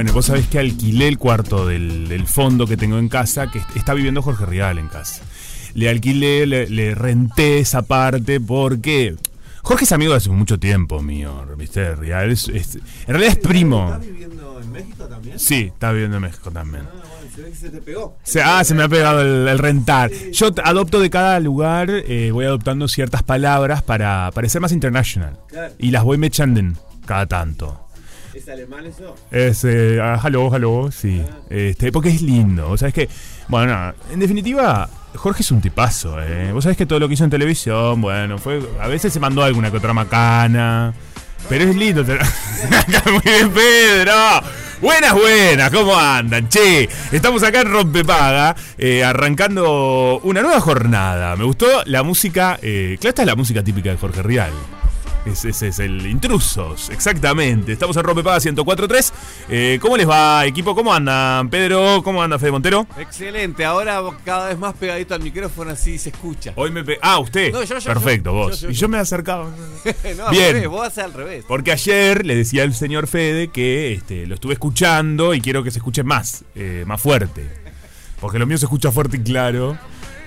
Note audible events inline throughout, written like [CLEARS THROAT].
bueno, vos sabés que alquilé el cuarto del, del fondo que tengo en casa, que est- está viviendo Jorge Rial en casa. Le alquilé, le, le renté esa parte porque Jorge es amigo de hace mucho tiempo mío, ¿viste? Es, es- en realidad es primo. viviendo en México también? Sí, está viviendo en México también. Se ve que se te pegó. Se- ah, se me ha pegado el, el rentar. Yo adopto de cada lugar, eh, voy adoptando ciertas palabras para parecer más international. Claro. Y las voy mechando cada tanto. ¿Es alemán eso? Es, eh, ah, hello, hello, sí. Este, porque es lindo. Vos sabés que, bueno, nada, en definitiva, Jorge es un tipazo, ¿eh? Vos sabés que todo lo que hizo en televisión, bueno, fue. A veces se mandó alguna que otra macana. Pero es lindo. [LAUGHS] Muy bien, Pedro. Buenas, buenas, ¿cómo andan? Che, estamos acá en Rompepaga, eh, arrancando una nueva jornada. Me gustó la música. Eh, claro, esta es la música típica de Jorge Rial. Ese, ese es el Intrusos, exactamente. Estamos en Rompepaga 1043. Eh, ¿Cómo les va, equipo? ¿Cómo andan? Pedro, ¿cómo anda Fede Montero? Excelente, ahora cada vez más pegadito al micrófono así se escucha. Hoy me pe- Ah, usted. No, yo, yo, Perfecto, yo. vos. Y yo. me he acercado. [LAUGHS] no, al Bien. revés, vos haces al revés. Porque ayer le decía al señor Fede que este, lo estuve escuchando y quiero que se escuche más, eh, más fuerte. Porque lo mío se escucha fuerte y claro.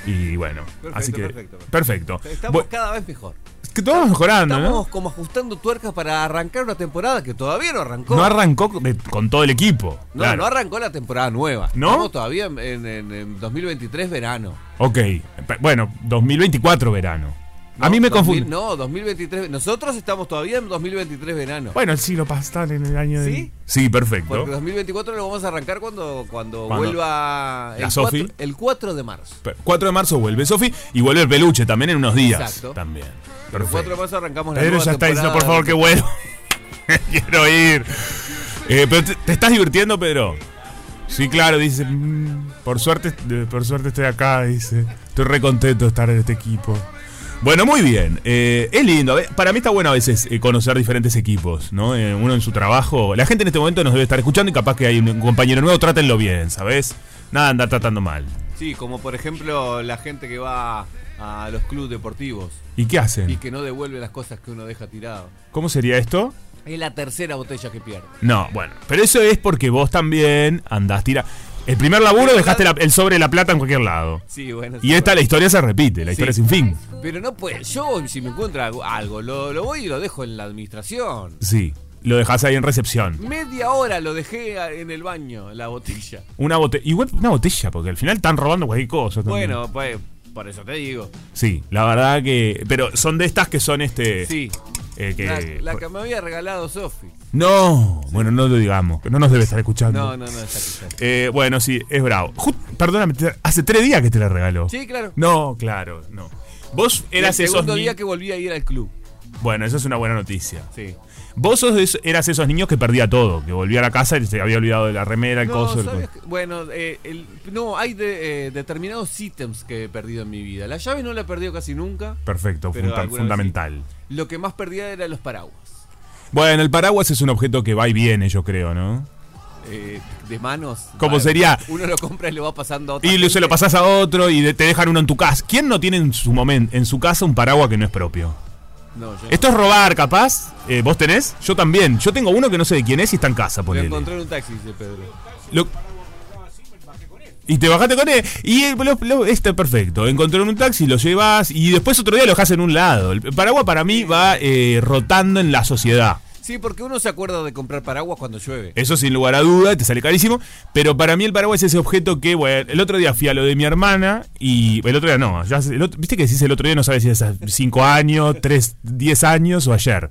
Y bueno, Perfecto, así que. perfecto. Perfecto. Estamos cada vez mejor. es que todos mejorando, Estamos ¿no? como ajustando tuercas para arrancar una temporada que todavía no arrancó. No arrancó de- con todo el equipo. No, claro. no arrancó la temporada nueva. ¿No? Estamos todavía en, en- en 2023 verano. Ok. Bueno, 2024 verano. A mí me 2000 confunde. No, 2023. Nosotros estamos todavía en 2023 verano. Bueno, el siglo pasado en el año de. ¿Sí? Sí, perfecto. Porque 2024 lo vamos a arrancar cuando, cuando ¿Cuándo? vuelva el, Sofi. 4, el 4 de marzo. Pe- 4 de marzo vuelve Sofi y vuelve el peluche también en unos días. Exacto. También. El 4 de marzo arrancamos la Pedro nueva ya está diciendo, por favor, que vuelva. [LAUGHS] Quiero ir. Eh, pero te, te estás divirtiendo, Pedro? Sí, claro, dice. "Mm, por suerte, por suerte estoy acá, dice. Estoy re contento de estar en este equipo. Bueno, muy bien. Eh, es lindo. Para mí está bueno a veces eh, conocer diferentes equipos, ¿no? Eh, uno en su trabajo. La gente en este momento nos debe estar escuchando y capaz que hay un compañero nuevo, trátenlo bien, ¿sabes? Nada, andar tratando mal. Sí, como por ejemplo la gente que va a los clubes deportivos ¿Y qué hacen? y que no devuelve las cosas que uno deja tirado. ¿Cómo sería esto? Es la tercera botella que pierde. No, bueno, pero eso es porque vos también andás tira. El primer laburo dejaste la- el sobre de la plata en cualquier lado. Sí, bueno. Y esta, la historia se repite, la historia Sí. sin fin. Pero no puede. Yo, si me encuentro algo, algo, lo, lo voy y lo dejo en la administración. Sí, lo dejás ahí en recepción. Media hora lo dejé en el baño, la botella. Una botella, igual una botella, porque al final están robando cualquier cosa. también. Bueno, pues, por eso te digo. Sí, la verdad que. Pero son de estas que son este. Sí. Eh, que, La, la que me había regalado Sofi. No, bueno, no lo digamos, no nos debe estar escuchando. No, no, no, está aquí. Eh, bueno, sí, es bravo. Ju- perdóname, hace tres días que te la regaló. Sí, claro. No, claro, no. Vos eras el esos segundo ni- día que volví a ir al club. Bueno, eso es una buena noticia. Sí. Vos sos esos- eras esos niños que perdía todo, que volvía a la casa y se había olvidado de la remera, el No, coso. el bueno, eh, el- no, hay de- eh, determinados ítems que he perdido en mi vida. La llave no la he perdido casi nunca. Perfecto, funda- fundamental. Lo que más perdía era los paraguas. Bueno, el paraguas es un objeto que va y viene, yo creo, ¿no? Eh, de manos. ¿Cómo Vale, sería? Uno lo compra y lo va pasando a otra Y gente. se lo pasás a otro y de- te dejan uno en tu casa. ¿Quién no tiene en su momento, en su casa un paraguas que no es propio? No, yo no. Esto es robar, capaz. Eh, ¿Vos tenés? Yo también. Yo tengo uno que no sé de quién es y está en casa, Lo ponele. encontré en un taxi, dice Pedro. Lo- Y te bajaste con él. Y eh, lo- lo- está perfecto. Encontré en un taxi, lo llevas y después otro día lo dejas en un lado. El paraguas para mí va eh, rotando en la sociedad. Sí, porque uno se acuerda de comprar paraguas cuando llueve. Eso sin lugar a duda, te sale carísimo. Pero para mí el paraguas es ese objeto que, bueno, el otro día fui a lo de mi hermana y el otro día no. ya hace- el otro- Viste que decís el otro día no sabes si es hace 5 años, 3, 10 años o ayer.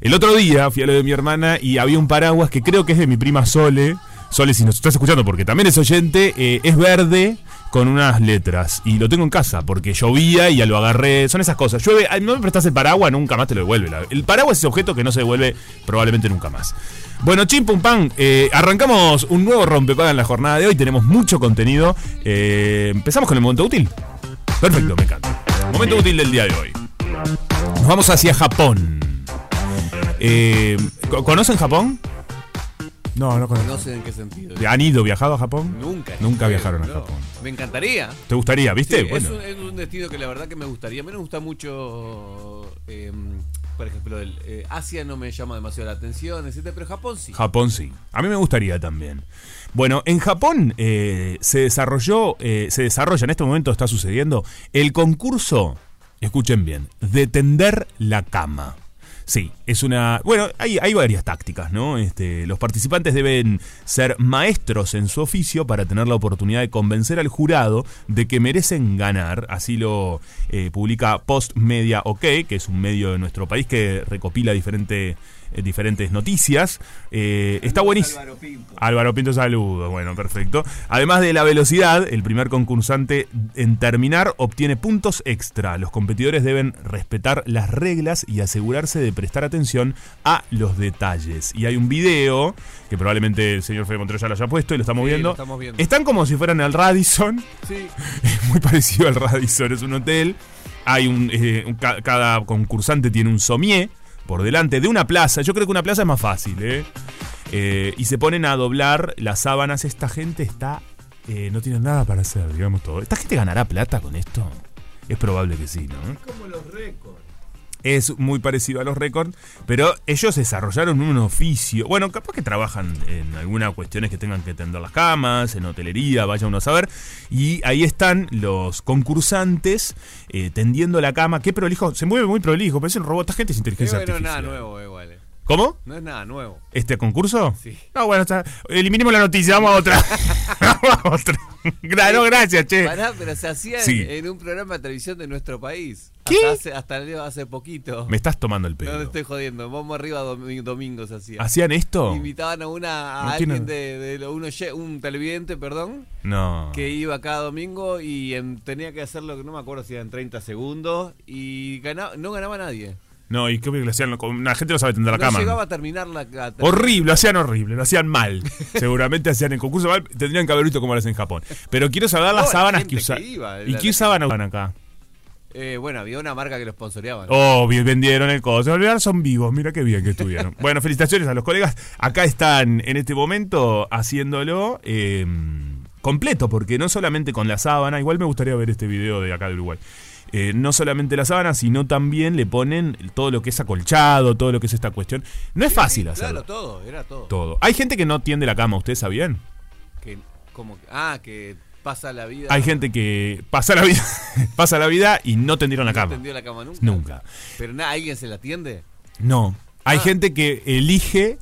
El otro día fui a lo de mi hermana y había un paraguas que creo que es de mi prima Sole. Sole, si nos estás escuchando, porque también es oyente, eh, es verde con unas letras. Y lo tengo en casa porque llovía y ya lo agarré. Son esas cosas. Llueve, no me prestas el paraguas, nunca más te lo devuelve. El paraguas es ese objeto que no se devuelve probablemente nunca más. Bueno, chim pum eh, arrancamos un nuevo rompepaga en la jornada de hoy. Tenemos mucho contenido. Eh, Empezamos con el momento útil. Perfecto, me encanta. Momento útil del día de hoy. Nos vamos hacia Japón. Eh, ¿co- ¿Conocen Japón? No, no conozco. No sé en qué sentido. ¿Han ido, viajado a Japón? Nunca. Nunca viajaron a no. Japón. Me encantaría. ¿Te gustaría, viste? Sí, bueno. es, un, es un destino que la verdad que me gustaría. A mí me gusta mucho, eh, por ejemplo, el, eh, Asia no me llama demasiado la atención, etcétera, pero Japón sí. Japón sí. A mí me gustaría también. Bueno, en Japón eh, se desarrolló, eh, se desarrolla, en este momento está sucediendo, el concurso, escuchen bien, de tender la cama. Sí, es una... Bueno, hay, hay varias tácticas, ¿no? Este, los participantes deben ser maestros en su oficio para tener la oportunidad de convencer al jurado de que merecen ganar. Así lo eh, publica Post Media OK, que es un medio de nuestro país que recopila diferente, eh, diferentes noticias. Eh, está buenísimo. Álvaro Pinto. Álvaro Pinto, saludo. Bueno, perfecto. Además de la velocidad, el primer concursante en terminar obtiene puntos extra. Los competidores deben respetar las reglas y asegurarse de prestar atención a los detalles. Y hay un video que probablemente el señor Fede Montero ya lo haya puesto y lo estamos Sí, viendo. lo estamos viendo. Están como si fueran al Radisson. Sí. [LAUGHS] Es muy parecido al Radisson, es un hotel. Hay un, eh, un- cada concursante tiene un somier por delante de una plaza. Yo creo que una plaza es más fácil, ¿eh? Eh, y se ponen a doblar las sábanas. Esta gente está. eh, no tiene nada para hacer, digamos todo. ¿Esta gente ganará plata con esto? Es probable que sí, ¿no? Como los récords. Es muy parecido a los récords, pero ellos desarrollaron un oficio. Bueno, capaz que trabajan en algunas cuestiones que tengan que tender las camas, en hotelería, vaya uno a saber. Y ahí están los concursantes eh, tendiendo la cama. Qué prolijo, se mueve muy prolijo, parece un robot. Esta gente es inteligencia artificial. nada nuevo, igual. ¿Cómo? No es nada nuevo. ¿Este concurso? Sí. No, bueno, está. Eliminemos la noticia, vamos a otra. [LAUGHS] vamos a otra. No, gracias, che. Pará, pero se hacía en- Sí. en, un programa de televisión de nuestro país. ¿Qué? Hasta hace, hasta hace poquito. Me estás tomando el No te pelo. estoy jodiendo. Vamos arriba domi- domingo se hacía. ¿Hacían esto? Invitaban a una a No alguien tiene- de, de lo- un, televidente, perdón, No. que iba cada domingo y em, tenía que hacerlo, no me acuerdo si eran 30 segundos y ganaba, no ganaba nadie. No, y qué que lo hacían. La gente no sabe tender la no cama. llegaba a terminar la... a- Horrible, lo hacían horrible, lo hacían mal. [LAUGHS] Seguramente hacían el concurso mal, tendrían que haber visto cómo lo hacen en Japón. Pero quiero saber No, las la sábanas gente que iba, ¿Y la- qué sábanas usan acá? Eh, bueno, había una marca que lo sponsoreaba. ¿no? Oh, bien, vendieron el coso. Son vivos, mira qué bien que estuvieron. [LAUGHS] bueno, felicitaciones a los colegas. Acá están en este momento haciéndolo eh, completo, porque no solamente con la sábana, igual me gustaría ver este video de acá de Uruguay. Eh, no solamente la sábana, sino también le ponen todo lo que es acolchado, todo lo que es esta cuestión. No es fácil Sí, hacerlo. Claro, todo, era todo. Todo. Hay gente que no tiende la cama, ¿ustedes sabían? Que, como, ah, que pasa la vida. Hay gente que pasa la vida, [LAUGHS] pasa la vida y no tendieron la ¿No cama. tendió la cama nunca? Nunca. Pero nada, ¿alguien se la atiende? No. Hay Ah. gente que elige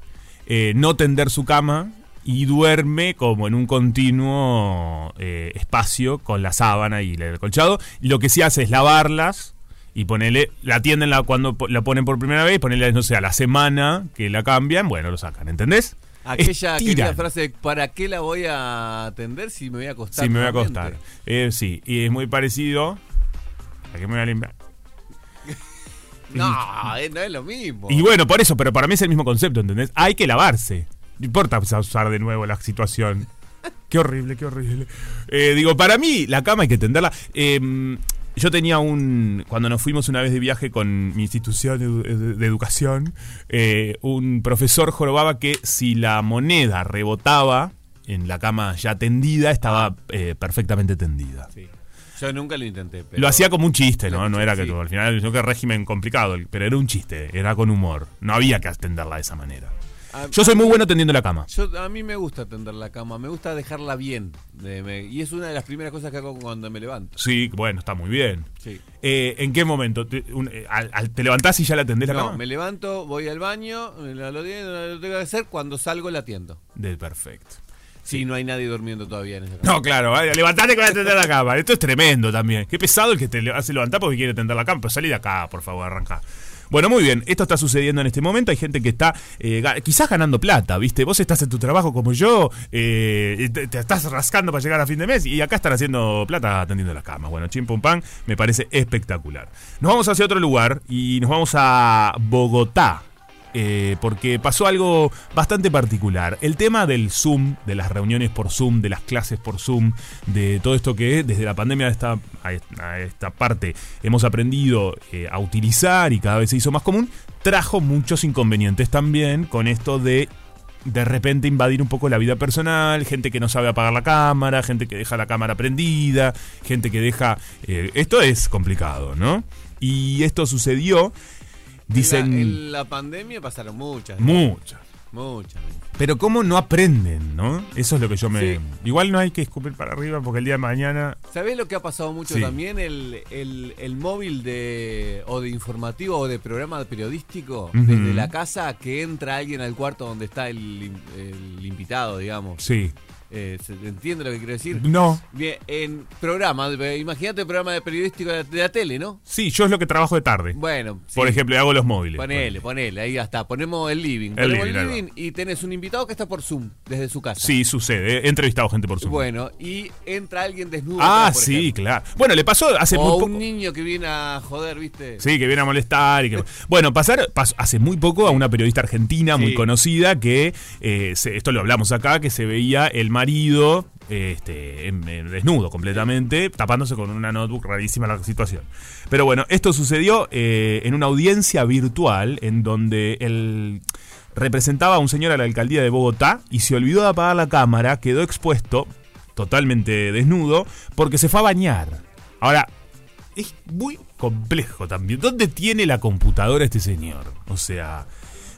eh, no tender su cama y duerme como en un continuo eh, espacio con la sábana y el acolchado. Y lo que sí hace es lavarlas Y ponele, la atienden la, cuando la ponen por primera vez, ponele, no sé, a la semana que la cambian, bueno, lo sacan, ¿entendés? Aquella, aquella frase, ¿para qué la voy a atender si me voy a acostar? Sí, me voy a acostar. Eh, sí, y es muy parecido. ¿A qué me voy a limpiar? [LAUGHS] No, eh, no es lo mismo. Y bueno, por eso, pero para mí es el mismo concepto, ¿entendés? Hay que lavarse. No importa usar de nuevo la situación. Qué horrible, qué horrible. Eh, digo, para mí la cama hay que tenderla. Eh, yo tenía un. Cuando nos fuimos una vez de viaje con mi institución de, de educación, eh, un profesor jorobaba que si la moneda rebotaba en la cama ya tendida, estaba eh, perfectamente tendida. Sí. Yo nunca lo intenté. Pero... Lo hacía como un chiste, ¿no? No era que Sí. al final, yo que régimen complicado, pero era un chiste, era con humor. No había que atenderla de esa manera. A- Yo soy muy bueno tendiendo la cama. Yo, a mí me gusta tender la cama, me gusta dejarla bien. de- me- y es una de las primeras cosas que hago cuando me levanto. Sí, bueno, está muy bien. Sí. Eh, ¿En qué momento? ¿Te, un- eh, al- al- ¿Te levantás y ya la atendés la No, cama? me levanto, voy al baño, la- lo, lo tengo que hacer, cuando salgo la atiendo. De perfecto. Sí, no hay nadie durmiendo todavía en esa cama. No, claro, vale, levantate que voy a atender la cama. Esto es tremendo también. Qué pesado el que te hace levantar porque quiere atender la cama. Pero salí de acá, por favor, arranca. Bueno, muy bien, esto está sucediendo en este momento. Hay gente que está eh, quizás ganando plata, ¿viste? Vos estás en tu trabajo como yo, eh, te, estás rascando para llegar a fin de mes y acá están haciendo plata atendiendo las camas. Bueno, chim pum pam, me parece espectacular. Nos vamos hacia otro lugar y nos vamos a Bogotá. Eh, porque pasó algo bastante particular. El tema del Zoom, de las reuniones por Zoom, de las clases por Zoom, de todo esto que desde la pandemia a esta, esta parte hemos aprendido eh, a utilizar y cada vez se hizo más común, trajo muchos inconvenientes también con esto de de repente invadir un poco la vida personal, gente que no sabe apagar la cámara, gente que deja la cámara prendida, gente que deja... eh, esto es complicado, ¿no? Y esto sucedió, dicen... En, la, en la pandemia pasaron muchas. Muchas. Muchas. Pero cómo no aprenden, ¿no? Eso es lo que yo me... Sí. Igual no hay que escupir para arriba porque el día de mañana... ¿Sabés lo que ha pasado mucho Sí. también? El, el, el móvil de o de informativo o de programa periodístico Ujú. desde la casa que entra alguien al cuarto donde está el, el invitado, digamos. Sí. Eh, ¿se ¿Entiende lo que quiero decir? No. Bien, en programa, imagínate el programa de periodístico de la, de la tele, ¿no? Sí, yo es lo que trabajo de tarde. Bueno, sí. Por ejemplo, hago los móviles. Ponele, ponele, ahí ya está. Ponemos el living. El Ponemos living, va. living y tenés un invitado que está por Zoom, desde su casa. Sí, sucede. He entrevistado gente por Zoom. Bueno, y entra alguien desnudo. ah, por sí, ejemplo. claro. Bueno, le pasó hace muy poco... un niño que viene a joder, ¿viste? Sí, que viene a molestar. Y que... [LAUGHS] Bueno, pasar pasó hace muy poco a una periodista argentina muy conocida que, eh, se- esto lo hablamos acá, que se veía el marido este, desnudo completamente, tapándose con una notebook, rarísima la situación. Pero bueno, esto sucedió eh, en una audiencia virtual en donde el representaba a un señor a la alcaldía de Bogotá y se olvidó de apagar la cámara, quedó expuesto, totalmente desnudo, porque se fue a bañar. Ahora, es muy complejo también. ¿Dónde tiene la computadora este señor? O sea,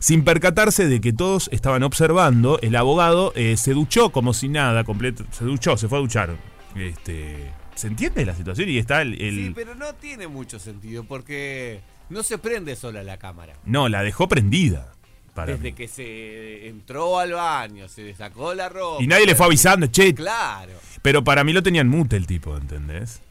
sin percatarse de que todos estaban observando, el abogado eh, se duchó como si nada, completo, se duchó, se fue a duchar. Este, ¿Se entiende la situación? Y está el... el- Sí, pero no tiene mucho sentido porque no se prende sola la cámara. No, la dejó prendida. Desde mí. que se entró al baño, se sacó la ropa. Y nadie le fue avisando, che, Claro. Pero para mí lo tenían mute el tipo, ¿entendés?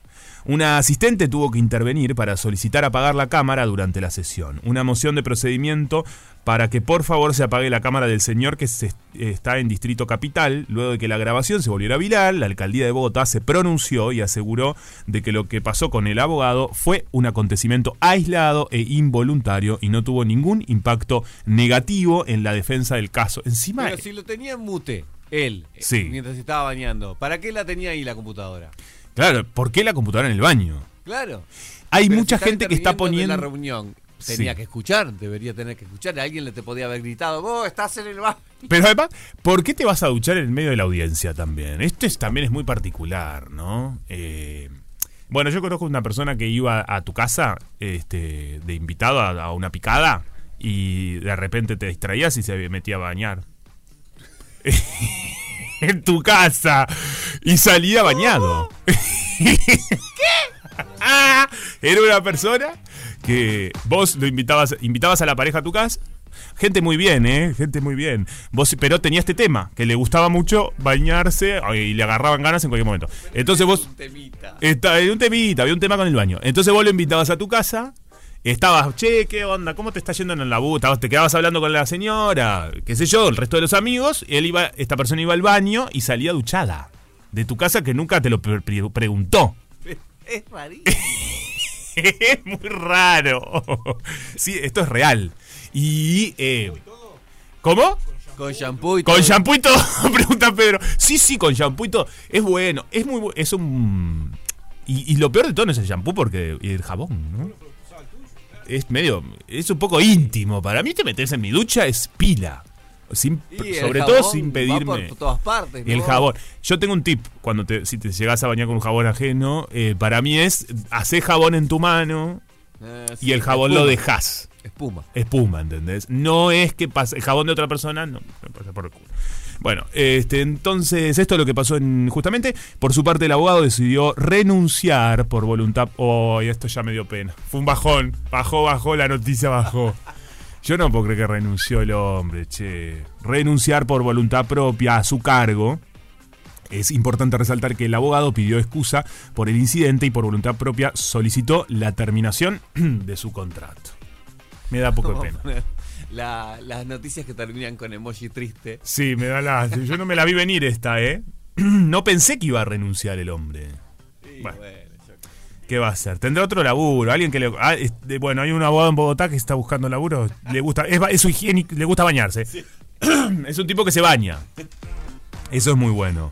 Una asistente tuvo que intervenir para solicitar apagar la cámara durante la sesión. Una moción de procedimiento para que por favor se apague la cámara del señor que se- está en Distrito Capital. Luego de que la grabación se volviera viral, la alcaldía de Bogotá se pronunció y aseguró de que lo que pasó con el abogado fue un acontecimiento aislado e involuntario y no tuvo ningún impacto negativo en la defensa del caso. Encima, Pero si lo tenía en mute, él, eh, Sí. mientras estaba bañando, ¿para qué la tenía ahí la computadora? claro, ¿por qué la computadora en el baño? Claro. Hay Pero mucha gente que está poniendo... en la reunión. Tenía Sí. que escuchar, debería tener que escuchar. Alguien le te podía haber gritado, vos estás en el baño. [LAUGHS] Pero además, ¿por qué te vas a duchar en el medio de la audiencia también? Esto es, también es muy particular, ¿no? Eh, bueno, yo conozco una persona que iba a tu casa este, de invitado a, a una picada y de repente te distraías y se metía a bañar. [LAUGHS] en tu casa. Y salía bañado. [LAUGHS] Era una persona que vos lo invitabas, invitabas a la pareja a tu casa, Gente muy bien, ¿eh? Gente muy bien. Vos, pero tenía este tema, que le gustaba mucho bañarse y le agarraban ganas en cualquier momento. Entonces vos... Un temita. Está, un temita, había un tema con el baño. Entonces vos lo invitabas a tu casa, estabas, che, ¿qué onda? ¿Cómo te está yendo en el laburo? Te quedabas hablando con la señora, qué sé yo, el resto de los amigos, y él iba, esta persona iba al baño y salía duchada. De tu casa que nunca te lo pre- pre- preguntó. [LAUGHS] Es rarísimo. [LAUGHS] Es [LAUGHS] muy raro. Sí, esto es real. Y. eh, ¿Cómo? Con shampoo y Con todo. shampoo y todo, [LAUGHS] pregunta Pedro. Sí, sí, con shampoo y todo. Es bueno, es muy bu- Es un. Y, y lo peor de todo no es el shampoo porque. Y el jabón, ¿no? Es medio. Es un poco íntimo. Para mí, te metes en mi ducha es pila. Sin- sobre jabón todo sin va pedirme. por todas partes. Y el jabón. Yo tengo un tip. Cuando te, si te llegas a bañar con un jabón ajeno, eh, para mí es hacer jabón en tu mano Eh, y el jabón lo dejas. Espuma. Espuma, ¿entendés? No es que pase. El jabón de otra persona no me pasa por el culo. Bueno, este, entonces esto es lo que pasó en, justamente. Por su parte, el abogado decidió renunciar por voluntad. Oh, esto ya me dio pena. Fue un bajón. Bajó, bajó, la noticia bajó. Yo no puedo creer que renunció el hombre, che. Renunciar por voluntad propia a su cargo. Es importante resaltar que el abogado pidió excusa por el incidente y por voluntad propia solicitó la terminación [CLEARS THROAT] de su contrato. Me da poco de pena. la- las noticias que terminan con emoji triste. Sí, me da la. Yo no me la vi venir esta, ¿eh? [CLEARS THROAT] No pensé que iba a renunciar el hombre. Bueno. ¿Qué va a hacer? Tendrá otro laburo. Alguien que le. ah, este, bueno, hay un abogado en Bogotá que está buscando laburo. Le gusta. Es, es su higiénico. Le gusta bañarse. [CLEARS THROAT] es un tipo que se baña. Eso es muy bueno.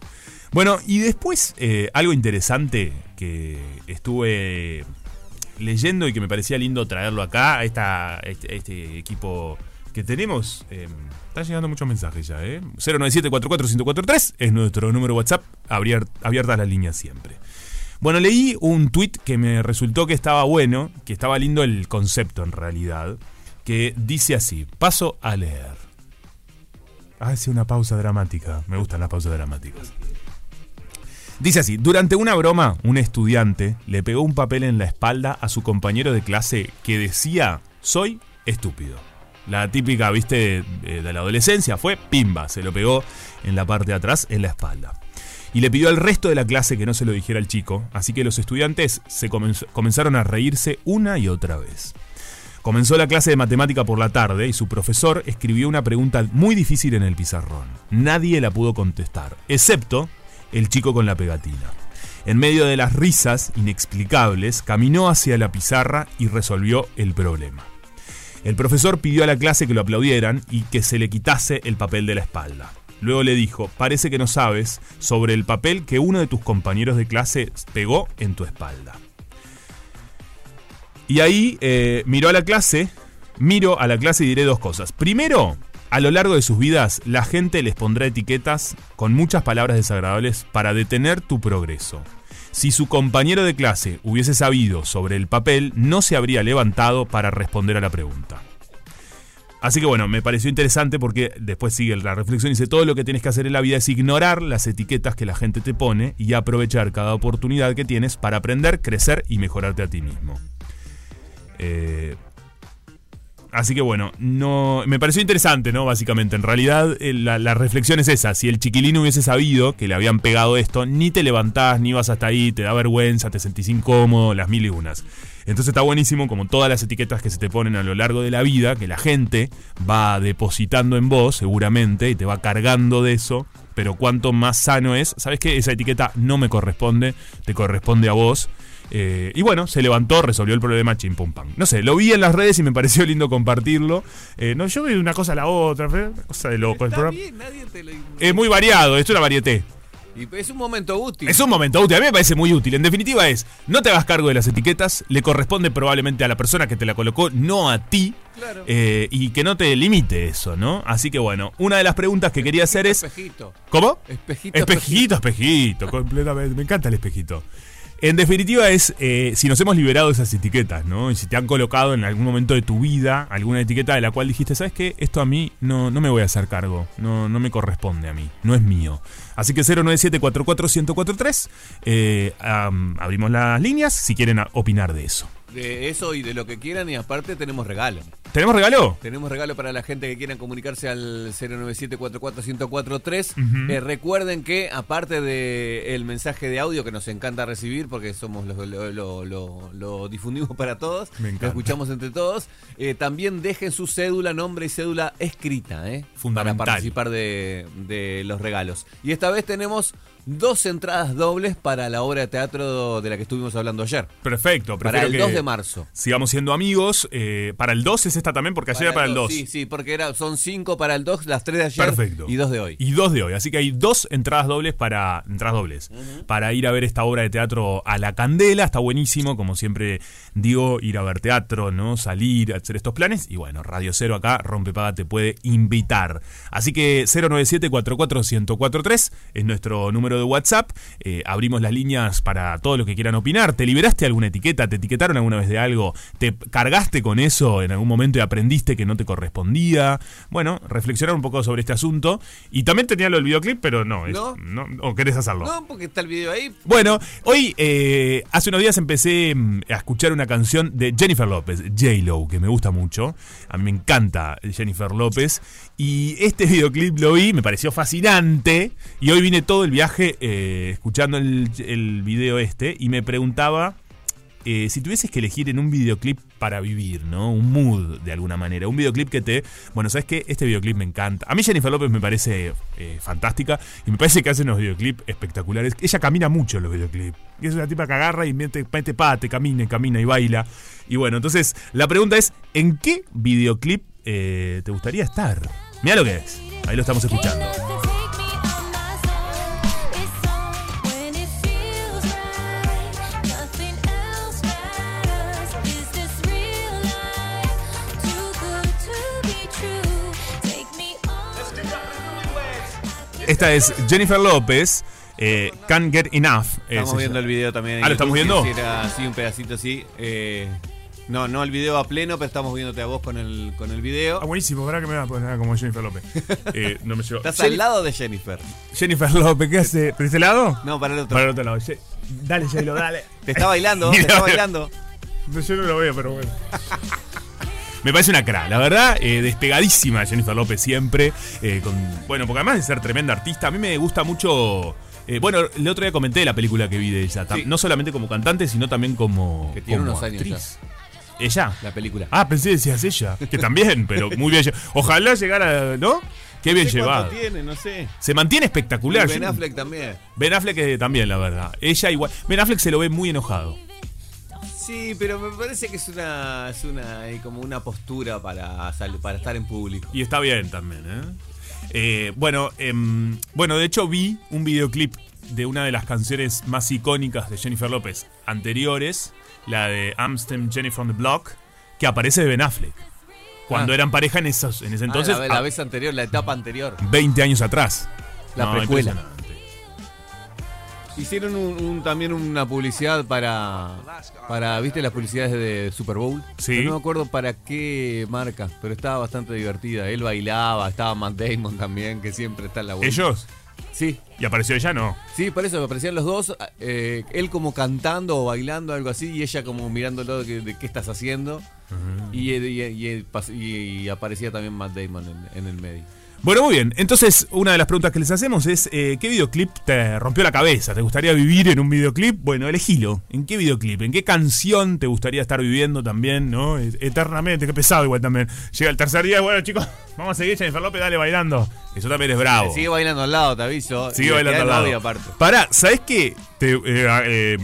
Bueno, y después, eh, algo interesante que estuve leyendo y que me parecía lindo traerlo acá, a, esta, este, este equipo que tenemos. eh, están llegando muchos mensajes ya, ¿eh? 097-44-1043 es nuestro número WhatsApp, abier- abiertas las líneas siempre. Bueno, leí un tweet que me resultó que estaba bueno, que estaba lindo el concepto en realidad, que dice así, paso a leer. Hace una pausa dramática, me gustan las pausas dramáticas. Dice así, durante una broma, un estudiante le pegó un papel en la espalda a su compañero de clase que decía, soy estúpido. La típica, viste, de, de la adolescencia fue pimba, se lo pegó en la parte de atrás, en la espalda. Y le pidió al resto de la clase que no se lo dijera al chico, así que los estudiantes se comenz- comenzaron a reírse una y otra vez. Comenzó la clase de matemática por la tarde y su profesor escribió una pregunta muy difícil en el pizarrón. Nadie la pudo contestar, excepto el chico con la pegatina. En medio de las risas inexplicables, caminó hacia la pizarra y resolvió el problema. El profesor pidió a la clase que lo aplaudieran y que se le quitase el papel de la espalda. Luego le dijo, parece que no sabes sobre el papel que uno de tus compañeros de clase pegó en tu espalda. Y ahí eh, miró a la clase, miro a la clase y diré dos cosas. Primero, a lo largo de sus vidas, la gente les pondrá etiquetas con muchas palabras desagradables para detener tu progreso. Si su compañero de clase hubiese sabido sobre el papel, no se habría levantado para responder a la pregunta. Así que bueno, me pareció interesante porque después sigue la reflexión y dice, todo lo que tienes que hacer en la vida es ignorar las etiquetas que la gente te pone y aprovechar cada oportunidad que tienes para aprender, crecer y mejorarte a ti mismo. Eh, así que bueno, no me pareció interesante, ¿no? Básicamente, en realidad eh, la, la reflexión es esa. Si el chiquilín hubiese sabido que le habían pegado esto, ni te levantás, ni vas hasta ahí, te da vergüenza, te sentís incómodo, las mil y unas. Entonces está buenísimo como todas las etiquetas que se te ponen a lo largo de la vida, que la gente va depositando en vos seguramente y te va cargando de eso, pero cuanto más sano es, ¿sabes qué? Esa etiqueta no me corresponde, te corresponde a vos. Eh, y bueno, se levantó, resolvió el problema, chim pum pam. No sé, lo vi en las redes y me pareció [LAUGHS] lindo compartirlo. Eh, no, yo vi una cosa a la otra, una cosa de loco. Está bien, nadie te lo... Es muy variado, esto es una varieté. Y es un momento útil. Es un momento útil, a mí me parece muy útil. En definitiva es, no te hagas cargo de las etiquetas, le corresponde probablemente a la persona que te la colocó, no a ti. Claro. eh, y que no te limite eso, ¿no? Así que bueno, una de las preguntas que quería hacer es... Espejito. ¿Cómo? Espejito. Espejito, espejito, completamente. Me encanta el espejito. En definitiva es eh, si nos hemos liberado de esas etiquetas, ¿no? Y si te han colocado en algún momento de tu vida alguna etiqueta de la cual dijiste, ¿sabes qué? Esto a mí no, no me voy a hacer cargo, no, no me corresponde a mí, no es mío. Así que 097-44-1043, eh, abrimos las líneas si quieren opinar de eso. De eso y de lo que quieran y aparte tenemos regalo. ¿Tenemos regalo? Tenemos regalo para la gente que quieran comunicarse al 097-44-1043. Ujú. Eh, recuerden que, aparte del el mensaje de audio que nos encanta recibir, porque somos los- lo, lo- lo- lo difundimos para todos, lo escuchamos entre todos, eh, también dejen su cédula, nombre y cédula escrita, ¿eh? Fundamental. Para participar de, de los regalos. Y esta vez tenemos dos entradas dobles para la obra de teatro de la que estuvimos hablando ayer. Perfecto. Para prefiero el que 2 de marzo. Sigamos siendo amigos. eh, para el 2 es esta también, porque ayer era para el 2. Sí, sí, porque era, son cinco para el 2, las tres de ayer Perfecto. y dos de hoy. Y dos de hoy. Así que hay dos entradas dobles para. Entradas dobles. Para ir a ver esta obra de teatro a la candela. Está buenísimo. Como siempre digo, ir a ver teatro, ¿no? Salir, hacer estos planes. Y bueno, Radio Cero acá, Rompepaga te puede invitar. Así que 097-44-1043 es nuestro número de WhatsApp. Eh, abrimos las líneas para todos los que quieran opinar. ¿Te liberaste alguna etiqueta? ¿Te etiquetaron alguna vez de algo? ¿Te cargaste con eso en algún momento y aprendiste que no te correspondía? Bueno, reflexionar un poco sobre este asunto. Y también tenía lo del videoclip, pero no. es- No. no ¿O querés hacerlo? No, porque está el video ahí. Bueno, hoy, eh, hace unos días empecé mm, a escuchar una canción de Jennifer López, J-Lo, que me gusta mucho. A mí me encanta Jennifer López. Y este [LAUGHS] videoclip lo vi, me pareció fascinante. Y hoy vine todo el viaje eh, escuchando el, el video este y me preguntaba eh, si tuvieses que elegir en un videoclip para vivir, ¿no? Un mood de alguna manera. Un videoclip que te. Bueno, ¿sabes qué? Este videoclip me encanta. A mí Jennifer López me parece eh, fantástica y me parece que hace unos videoclips espectaculares. Ella camina mucho en los videoclips. Y es una tipa que agarra y mete, mete pate, camina, y camina y baila. Y bueno, entonces la pregunta es: ¿en qué videoclip eh, te gustaría estar? Mira lo que es. Ahí lo estamos escuchando. Esta es Jennifer López. Eh, Can't Get Enough. eh, Estamos viendo el video también. en Ah, ¿lo estamos viendo? que Era así, un pedacito así. eh, no, no el video a pleno, pero estamos viéndote a vos con el, con el video. Ah, buenísimo, ¿verdad que me va a poner como Jennifer López? [LAUGHS] Eh, no me llevo. Estás Jenny- al lado de Jennifer. Jennifer López, ¿qué hace? ¿Por este lado? No, para el otro. Para el otro lado. Ye- Dale, J-Lo, dale. Te está bailando, te está [LAUGHS] bailando. No, yo no lo veo, pero bueno. [LAUGHS] Me parece una cra, la verdad, eh, despegadísima Jennifer López siempre. eh, con, bueno, porque además de ser tremenda artista, a mí me gusta mucho. eh, bueno, el otro día comenté la película que vi de ella, Sí. no solamente como cantante, sino también como. Que tiene como unos años actriz. ¿Ella? La película. Ah, pensé que decías ella. Que también, pero muy bien. Ojalá llegara, ¿no? Qué bien No sé llevado. cuánto tiene, no sé. Se mantiene espectacular. Ben Affleck también. Ben Affleck también, la verdad. Ella igual. Ben Affleck se lo ve muy enojado. Sí, pero me parece que es una, es una como una postura para, para estar en público. Y está bien también, ¿eh? Eh, bueno, em, bueno, de hecho vi un videoclip de una de las canciones más icónicas de Jennifer López anteriores, la de Amstem Jenny from the Block, que aparece de Ben Affleck. Cuando Ah. eran pareja en, esos, en ese Ah, entonces, la, vez anterior, la etapa anterior. 20 años atrás. La precuela. Hicieron un- un- también una publicidad para, para, ¿viste las publicidades de Super Bowl? Sí. Yo no me acuerdo para qué marca, pero estaba bastante divertida. Él bailaba, estaba Matt Damon también, que siempre está en la vuelta. ¿Ellos? Sí, ¿Y apareció ella? No. sí, por eso aparecían los dos, eh, él como cantando o bailando, algo así, y ella como mirándolo de, que- de qué estás haciendo. y, y- y- y- y aparecía también Matt Damon en, en el medio. Bueno, muy bien. Entonces, una de las preguntas que les hacemos es: eh, ¿qué videoclip te rompió la cabeza? ¿Te gustaría vivir en un videoclip? Bueno, elegilo. ¿En qué videoclip? ¿En qué canción te gustaría estar viviendo también, no? E- Eternamente, qué pesado igual también. Llega el tercer día, bueno, chicos, [LAUGHS] vamos a seguir Jennifer López, dale bailando. Eso también es bravo. Sigue bailando al lado, te aviso. Sigue bailando al lado. aparte. Pará, ¿sabés qué? Te, eh, eh,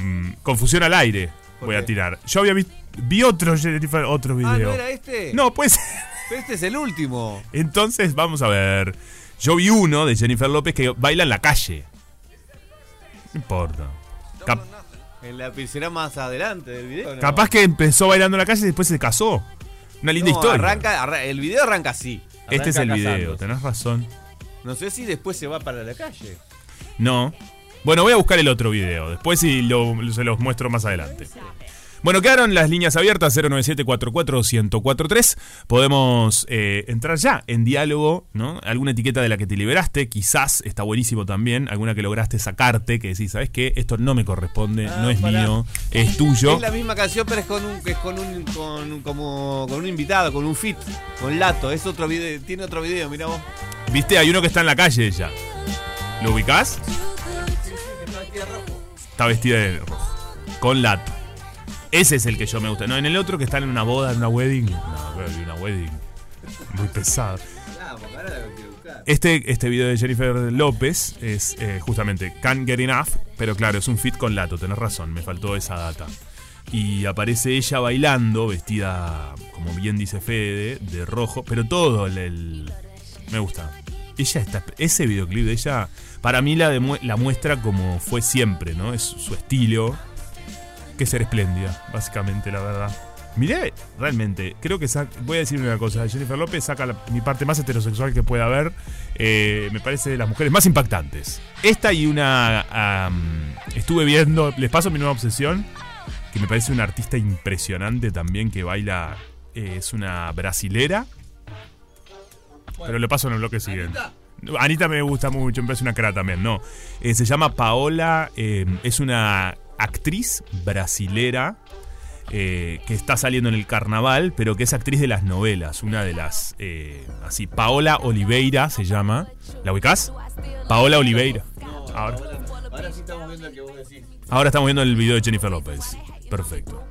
confusión al aire. ¿Por Voy a tirar. Yo había visto. Vi otro Jennifer, otro video. Ah, ¿no era este? No, pues. Pero este es el último. Entonces, vamos a ver. Yo vi uno de Jennifer López que baila en la calle. No importa. Cap- En la será más adelante del video. ¿no? capaz que empezó bailando en la calle y después se casó. Una linda No, historia. Arranca, arra- el video arranca así. este es el video, tenés razón. No sé si después se va para la calle. No. Bueno, voy a buscar el otro video. Después y lo- se los muestro más adelante. Bueno, quedaron las líneas abiertas 097-44-1043. Podemos eh, entrar ya en diálogo, ¿no? Alguna etiqueta de la que te liberaste, quizás está buenísimo también. Alguna que lograste sacarte, que decís, ¿sabes qué? Esto no me corresponde, no es mío, es tuyo. Es la misma canción, pero es con un, es con un, con un- como, con un invitado, con un fit, con Lato. Es otro video, tiene otro video, mira vos. ¿Viste? Hay uno que está en la calle ya. ¿Lo ubicás? Está vestida de rojo. Con lato. Ese es el que yo me gusta. No, en el otro que están en una boda, en una wedding. No, una wedding. Muy buscar. Este, este video de Jennifer López es eh, justamente Can't Get Enough, pero claro, es un fit con Lato, tenés razón, me faltó esa data. Y aparece ella bailando, vestida, como bien dice Fede, de rojo, pero todo el... me gusta. Ella está... Ese videoclip de ella, para mí la, demue- la muestra como fue siempre, ¿no? Es su estilo, que ser espléndida, básicamente, la verdad. Miré, realmente, creo que voy a decir una cosa, Jennifer López saca mi parte más heterosexual que pueda haber, eh, me parece de las mujeres más impactantes. Esta y una... estuve viendo, les paso mi nueva obsesión, que me parece una artista impresionante también que baila, eh, es una brasilera, pero le paso en el bloque siguiente. Anita me gusta mucho, me parece una cara también, no. Eh, se llama Paola, es una actriz brasilera eh, que está saliendo en el carnaval, pero que es actriz de las novelas, una de las, eh, así, Paola Oliveira se llama. ¿La ubicás? Paola Oliveira. Ahora, Ahora sí estamos viendo el que vos decís. ahora estamos viendo el video de Jennifer López. Perfecto.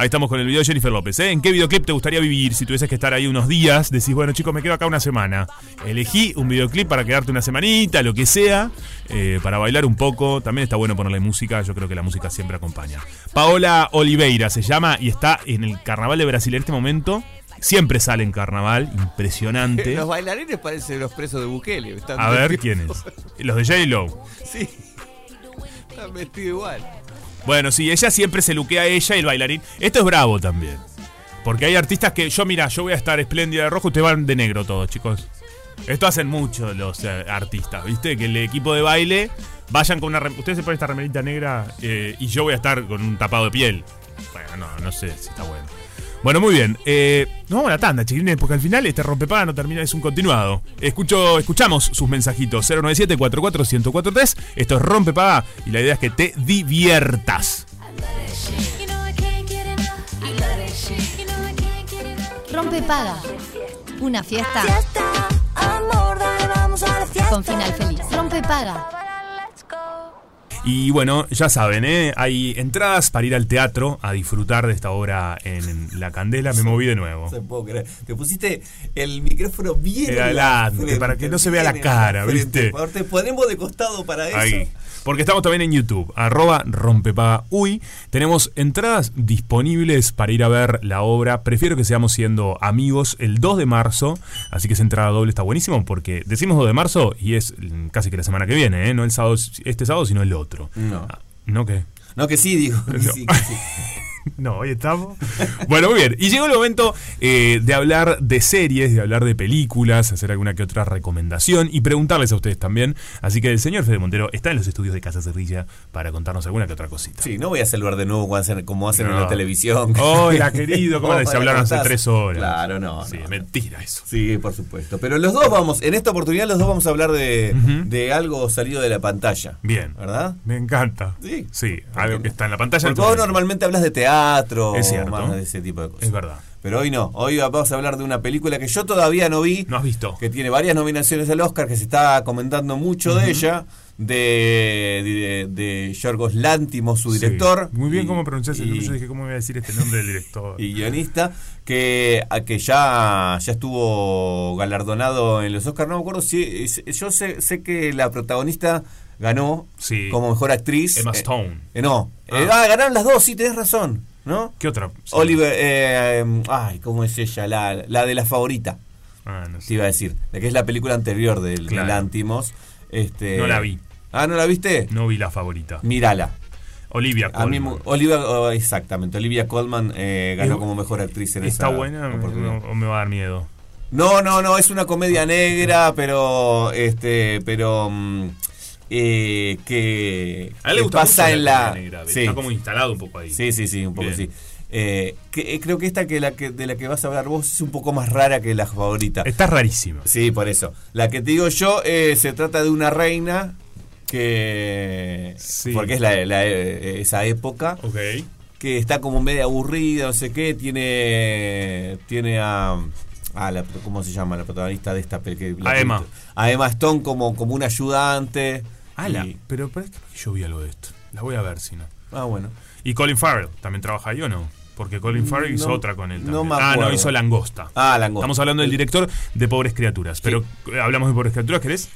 Ahí estamos con el video de Jennifer López. ¿eh? ¿En qué videoclip te gustaría vivir si tuvieses que estar ahí unos días? Decís, bueno chicos, me quedo acá una semana. Elegí un videoclip para quedarte una semanita, lo que sea, eh, para bailar un poco. También está bueno ponerle música, yo creo que la música siempre acompaña. Paola Oliveira se llama y está en el carnaval de Brasil en este momento. Siempre sale en carnaval, impresionante. [LAUGHS] Los bailarines parecen los presos de Bukele. están A ver quiénes. Los de J-Lo. [LAUGHS] Sí. Están vestidos igual. Bueno, sí, ella siempre se luquea a ella y el bailarín. Esto es bravo también. Porque hay artistas que yo, mira, yo voy a estar espléndida de rojo, ustedes van de negro todos, chicos. Esto hacen mucho los eh, artistas, ¿viste? Que el equipo de baile vayan con una... Ustedes se ponen esta remerita negra eh, y yo voy a estar con un tapado de piel. Bueno, no, no sé si está bueno. Bueno, muy bien. Eh, nos vamos a la tanda, chiquilines, porque al final este rompepaga no termina, es un continuado. Escucho, escuchamos sus mensajitos. 097-44-1043. Esto es rompepaga y la idea es que te diviertas. You know I can't get enough. I love that shit. You know I can't get enough. Rompe paga. Una fiesta Fiesta, amor, dale, vamos a la fiesta. con final feliz. Rompe paga. Let's go. Y bueno, ya saben, ¿eh? hay entradas para ir al teatro a disfrutar de esta obra en La Candela. Me moví de nuevo. No se puedo creer. Te pusiste el micrófono bien adelante, para que no se vea la cara, frente. ¿viste? Por favor, Te ponemos de costado para eso. Ahí. Porque estamos también en YouTube, arroba rompepaga uy. Tenemos entradas disponibles para ir a ver la obra. Prefiero que seamos siendo amigos el 2 de marzo. Así que esa entrada doble está buenísimo porque decimos 2 de marzo y es casi que la semana que viene, ¿eh? No el sábado, este sábado, sino el otro. No. Ah, ¿No qué? No, que sí, digo. que [LAUGHS] No. sí, que sí. [LAUGHS] [LAUGHS] No, hoy estamos. Bueno, muy bien. Y llegó el momento eh, de hablar de series, de hablar de películas, hacer alguna que otra recomendación y preguntarles a ustedes también. Así que el señor Fede Montero está en los estudios de Casa Cerrilla para contarnos alguna que otra cosita. Sí, no voy a saludar de nuevo como hacen, en la televisión. Hola, querido, ¿cómo [LAUGHS] les hablaron hace tres horas? Claro, no. Sí, no, mentira eso. Sí, por supuesto. Pero los dos vamos, en esta oportunidad los dos vamos a hablar de, de algo salido de la pantalla. Bien. ¿Verdad? Me encanta. Sí. Sí, ¿Por algo que está en la pantalla. Porque vos normalmente hablas de teatro Es cierto. más de ese tipo de cosas. Es verdad. Pero hoy no, hoy vamos a hablar de una película que yo todavía no vi, ¿No has visto? que tiene varias nominaciones al Oscar, que se está comentando mucho de ella, de, de, de Yorgos Lántimos, su Sí. director. Muy bien y- cómo pronuncias el nombre. Yo dije, ¿cómo voy a decir este nombre del director? [LAUGHS] y guionista que, a que ya, ya estuvo galardonado en los Oscars. No me acuerdo si. Yo sé, sé que la protagonista ganó Sí. como mejor actriz. Emma Eh, Stone. eh, no. Ah. Eh, ah, ganaron las dos, sí, tenés razón. ¿No? ¿Qué otra? Sí. Oliver. eh, ay, ¿cómo es ella? La, la de la favorita, Ah, no te sé. iba a decir. La que es la película anterior del de Claro. Este, No la vi. Ah, ¿no la viste? No vi la favorita. Mírala. Olivia A mí, Colman. mu- Olivia, oh, exactamente, Olivia Colman eh, ganó Es- como mejor actriz en ¿Está esa buena oportunidad. o me va a dar miedo? No, no, no, es una comedia negra, pero este, pero mm, eh, que, A él le que gusta pasa en la. comedia negra, sí, Está como instalado un poco ahí. sí, sí, sí, un poco Bien. sí. Eh, que, eh, creo que esta que la que de la que vas a hablar vos es un poco más rara que la favorita. Está rarísimo. Sí, por eso. La que te digo yo eh, se trata de una reina que Sí. porque es la, la- esa época Ok. que está como media aburrida, no sé qué, tiene tiene a a la, ¿cómo se llama la protagonista de esta película? A Emma. A Emma Stone como como un ayudante. Ala, Y- pero parece que yo vi algo de esto. La voy a ver si no. ah, bueno. ¿Y Colin Farrell también trabaja ahí o no? Porque Colin Farrell hizo No, otra con él no también. me ah, no, hizo Langosta. Ah, Langosta. Estamos hablando del director de Pobres Criaturas. Pero eh, hablamos de Pobres Criaturas, ¿querés?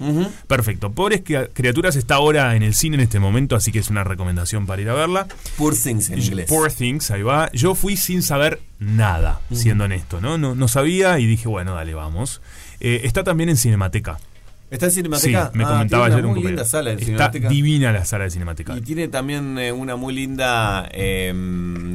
Perfecto. Pobres Cria- Criaturas está ahora en el cine en este momento, así que es una recomendación para ir a verla. Poor Things en inglés. Poor Things, ahí va. Yo fui sin saber nada, siendo honesto, ¿no? No, no sabía y dije, bueno, dale, vamos. Eh, está también en Cinemateca. ¿Está en Sí, Cinemateca? me Ah, comentaba tiene ayer una un muy linda sala Está Cinemateca. divina la sala de Cinemateca. Y tiene también eh, una muy linda eh,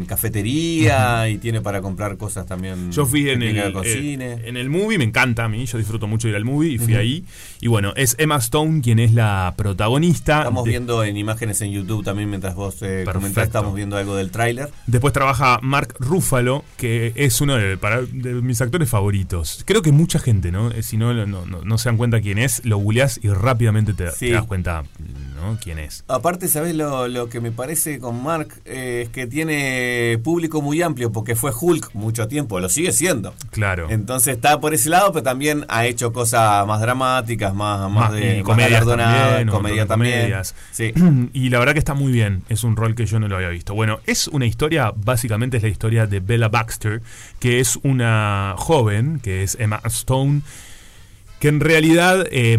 cafetería y tiene para comprar cosas también. Yo fui en el, eh, en el movie, me encanta a mí, yo disfruto mucho ir al movie y fui ahí. Y bueno, es Emma Stone quien es la protagonista. Estamos de- viendo en imágenes en YouTube también mientras vos eh, comentás, estamos viendo algo del tráiler. Después trabaja Mark Ruffalo, que es uno de, para- de mis actores favoritos. Creo que mucha gente, ¿no? Eh, Si no, no, no, no se dan cuenta quién es, lo googleás y rápidamente te, Sí. te das cuenta, ¿no? Quién es. Aparte, ¿sabés lo, lo que me parece con Mark? Eh, es que tiene público muy amplio porque fue Hulk mucho tiempo, lo sigue siendo. Claro. Entonces está por ese lado, pero también ha hecho cosas más dramáticas, más, más de más comedias galardonadas, también, comedia de también. Sí. [CLEARS THROAT] Y la verdad que está muy bien. Es un rol que yo no lo había visto. Bueno, es una historia, básicamente es la historia de Bella Baxter, que es una joven, que es Emma Stone, que en realidad eh,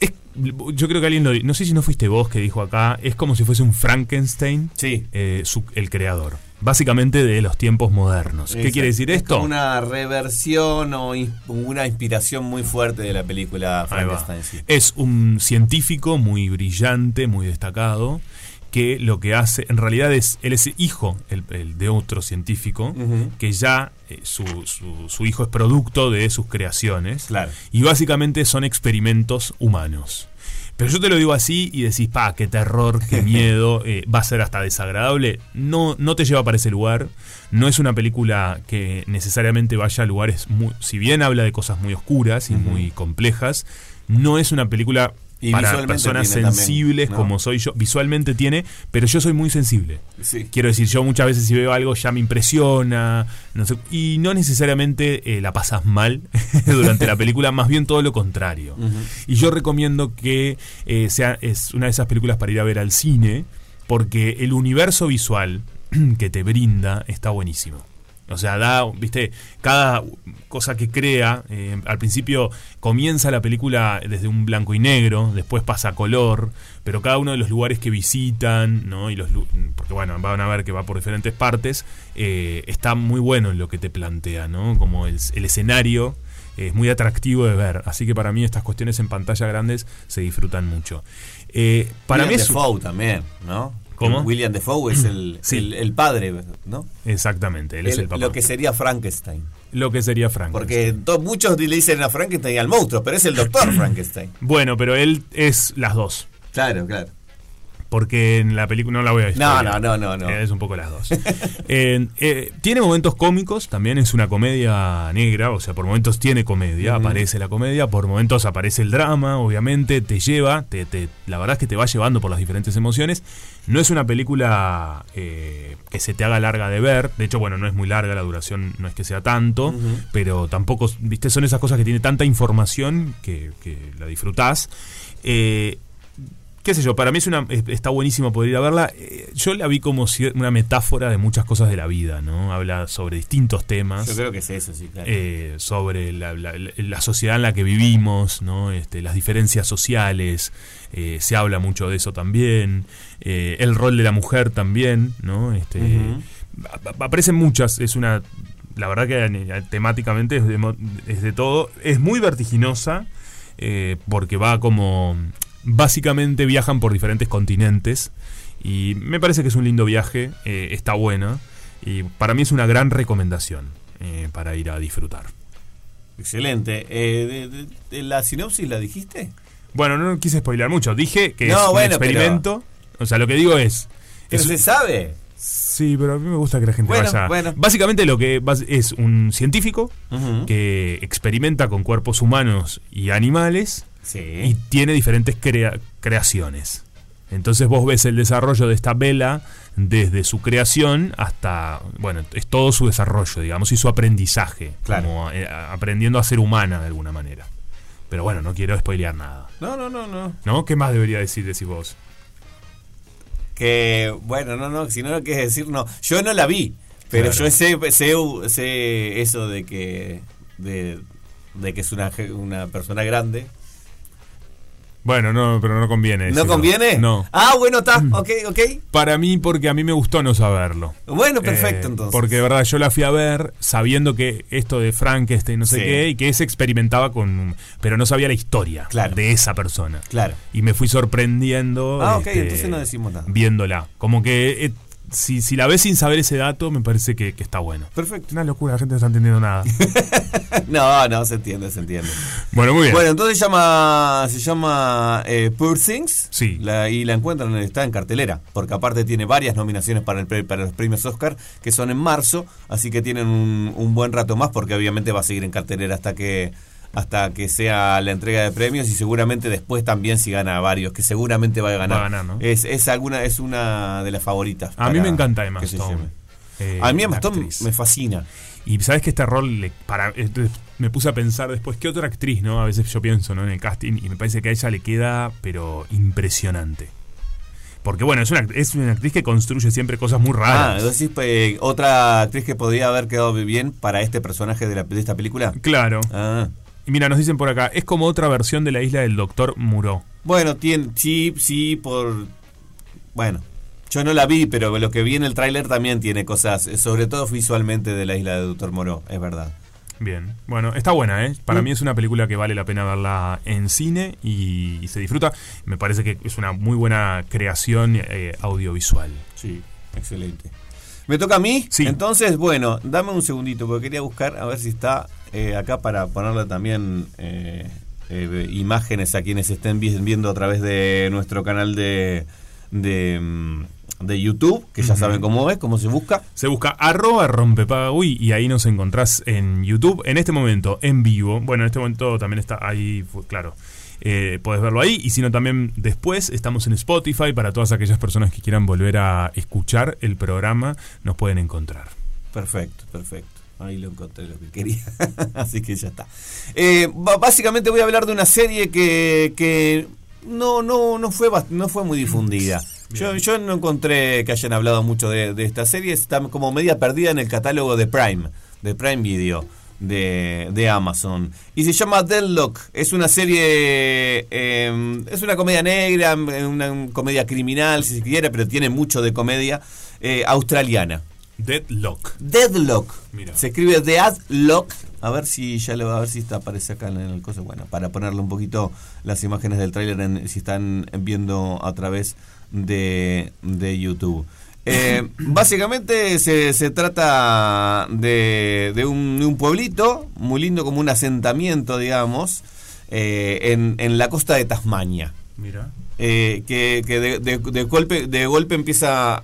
es, yo creo que alguien lo no sé si no fuiste vos que dijo acá, es como si fuese un Frankenstein, Sí. eh, su- el creador. Básicamente de los tiempos modernos. ¿Qué quiere decir Es esto? como una reversión o una inspiración muy fuerte de la película. Frankenstein. sí. Es un científico muy brillante, muy destacado, que lo que hace, en realidad es, él es hijo el- el de otro científico, que ya eh, su, su- su hijo es producto de sus creaciones, Claro. y básicamente son experimentos humanos. Pero yo te lo digo así y decís, pa, qué terror, qué [LAUGHS] miedo, eh, va a ser hasta desagradable. No, no te lleva para ese lugar. No es una película que necesariamente vaya a lugares muy. Si bien habla de cosas muy oscuras y muy complejas, no es una película Y para personas también, sensibles ¿no? como soy yo. Visualmente tiene, pero yo soy muy sensible. Sí. Quiero decir, yo muchas veces si veo algo ya me impresiona, no sé, y no necesariamente eh, la pasas mal [LAUGHS] durante la película, más bien todo lo contrario. Y yo recomiendo que eh, sea es una de esas películas para ir a ver al cine, porque el universo visual [CLEARS THROAT] que te brinda está buenísimo. O sea, da, viste, cada cosa que crea, eh, al principio comienza la película desde un blanco y negro, después pasa a color, pero cada uno de los lugares que visitan, ¿no? Y los, porque bueno, van a ver que va por diferentes partes, eh, está muy bueno en lo que te plantea, ¿no? Como el, el escenario eh, es muy atractivo de ver, así que para mí estas cuestiones en pantalla grandes se disfrutan mucho. Eh, para William mí es... Defoe también, ¿no? ¿Cómo? William Defoe es el, [CLEARS THROAT] Sí. el, el padre, ¿no? Exactamente, él es El- papá. lo que sería Frankenstein. Lo que sería Frank. Porque muchos le dicen a Frankenstein al monstruo, pero es el doctor [CLEARS THROAT] Frankenstein. Bueno, pero él es las dos. Claro, claro. Porque en la película no la voy a No, no, no, no, no. Es un poco las dos. [LAUGHS] Eh, eh, tiene momentos cómicos, también es una comedia negra, o sea, por momentos tiene comedia, aparece la comedia, por momentos aparece el drama, obviamente, te lleva, te, te- la verdad es que te va llevando por las diferentes emociones. No es una película eh, que se te haga larga de ver, de hecho, bueno, no es muy larga, la duración no es que sea tanto, pero tampoco, viste, son esas cosas que tiene tanta información que, que la disfrutás. Eh, qué sé yo, para mí es una, es- está buenísimo poder ir a verla. Eh, Yo la vi como una metáfora de muchas cosas de la vida, ¿no? Habla sobre distintos temas. Yo creo que es eso, sí, claro. eh, sobre la, la- la sociedad en la que vivimos, ¿no? Este, las diferencias sociales, eh, se habla mucho de eso también, eh, el rol de la mujer también, ¿no? Este, aparecen muchas, es una, la verdad que temáticamente es de, es de todo, es muy vertiginosa, eh, porque va como, básicamente viajan por diferentes continentes, y me parece que es un lindo viaje, eh, está buena, y para mí es una gran recomendación eh, para ir a disfrutar. Excelente. Eh, de- de- de ¿La sinopsis la dijiste? Bueno, no quise spoilear mucho. Dije que No, es un pero- experimento. O sea, lo que digo es. Pero es- se sabe. Sí, pero a mí me gusta que la gente Bueno, vaya. bueno. Básicamente lo que es un científico que experimenta con cuerpos humanos y animales y tiene diferentes crea- creaciones. Entonces vos ves el desarrollo de esta vela desde su creación hasta, bueno, es todo su desarrollo, digamos, y su aprendizaje, Claro. como eh, aprendiendo a ser humana de alguna manera. Pero bueno, no quiero spoilear nada. No, no, no, no. ¿No? ¿Qué más debería decir, decís vos? Que, bueno, no, no, si no lo quieres decir, no. Yo no la vi, pero Claro. yo sé, sé, sé eso de que, de, de que es una, una persona grande. Bueno, no, pero no conviene. ¿No conviene? No. Ah, bueno, está, ok, ok. Para mí, porque a mí me gustó no saberlo. Bueno, perfecto, Eh, entonces. Porque de verdad yo la fui a ver sabiendo que esto de Frankenstein, no sé Sí. qué, y que se experimentaba con. Pero no sabía la historia Claro. de esa persona. Claro. Y me fui sorprendiendo. Ah, ok, este, entonces no decimos nada. Viéndola. Como que eh, si, si la ves sin saber ese dato, me parece que, que está bueno. Perfecto. Una locura, la gente no está entendiendo nada. [LAUGHS] No, no, se entiende, se entiende. bueno, muy bien. Bueno, entonces se llama, se llama eh, Poor Things. Sí. La- y la encuentran, está en cartelera. Porque aparte tiene varias nominaciones para, el, pre- para los premios Oscar, que son en marzo. Así que tienen un, un buen rato más, porque obviamente va a seguir en cartelera hasta que hasta que sea la entrega de premios y seguramente después también si gana varios, que seguramente va a ganar. Va a ganar, ¿no? es, es alguna es una de las favoritas. a mí me encanta Emma Stone. Eh, a mí Emma Stone me fascina. Y sabes que este rol, le- para, entonces me puse a pensar después, ¿qué otra actriz, no? A veces yo pienso, ¿no? En el casting y me parece que a ella le queda, pero impresionante. Porque bueno, es una, es una actriz que construye siempre cosas muy Ah, raras. decís eh, otra actriz que podría haber quedado bien para este personaje de, la, de esta película. Claro. Ah. Y mira, nos dicen por acá, es como otra versión de la isla del Doctor Muró. Bueno, tiene, sí, sí, por... Bueno, yo no la vi, pero lo que vi en el tráiler también tiene cosas, eh, sobre todo visualmente de la isla de Doctor Moro, es verdad. Bien. Bueno, está buena, ¿eh? Para Mm. mí es una película que vale la pena verla en cine y, y se disfruta. Me parece que es una muy buena creación eh, audiovisual. Sí, excelente. ¿Me toca a mí? Sí. Entonces, bueno, dame un segundito, porque quería buscar a ver si está eh, acá para ponerle también eh, eh, imágenes a quienes estén vi- viendo a través de nuestro canal de, de, mm, de YouTube, que ya saben cómo es, cómo se busca. Se busca arroba rompepagui y ahí nos encontrás en YouTube. En este momento, en vivo. Bueno, en este momento también está ahí, claro. Eh, podés verlo ahí. Y si no, también después estamos en Spotify para todas aquellas personas que quieran volver a escuchar el programa. Nos pueden encontrar. Perfecto, perfecto. Ahí lo encontré lo que quería. [LAUGHS] Así que ya está. Eh, básicamente voy a hablar de una serie que, que no, no, no, fue, no fue muy difundida. Yo, yo no encontré que hayan hablado mucho de, de esta serie. Está como media perdida en el catálogo de Prime, de Prime Video. De, de Amazon y se llama Deadlock es una serie eh, es una comedia negra una comedia criminal si se quiere pero tiene mucho de comedia eh, australiana Deadlock. Deadlock. Mira. Se escribe Deadlock. A ver si ya lo a ver si está aparece acá en el coso. Bueno, para ponerle un poquito las imágenes del tráiler si están viendo a través de, de YouTube. Eh, básicamente se, se trata de, de un, de un pueblito muy lindo como un asentamiento, digamos, eh, en, en la costa de Tasmania. Mira. eh, que, que de, golpe de golpe empieza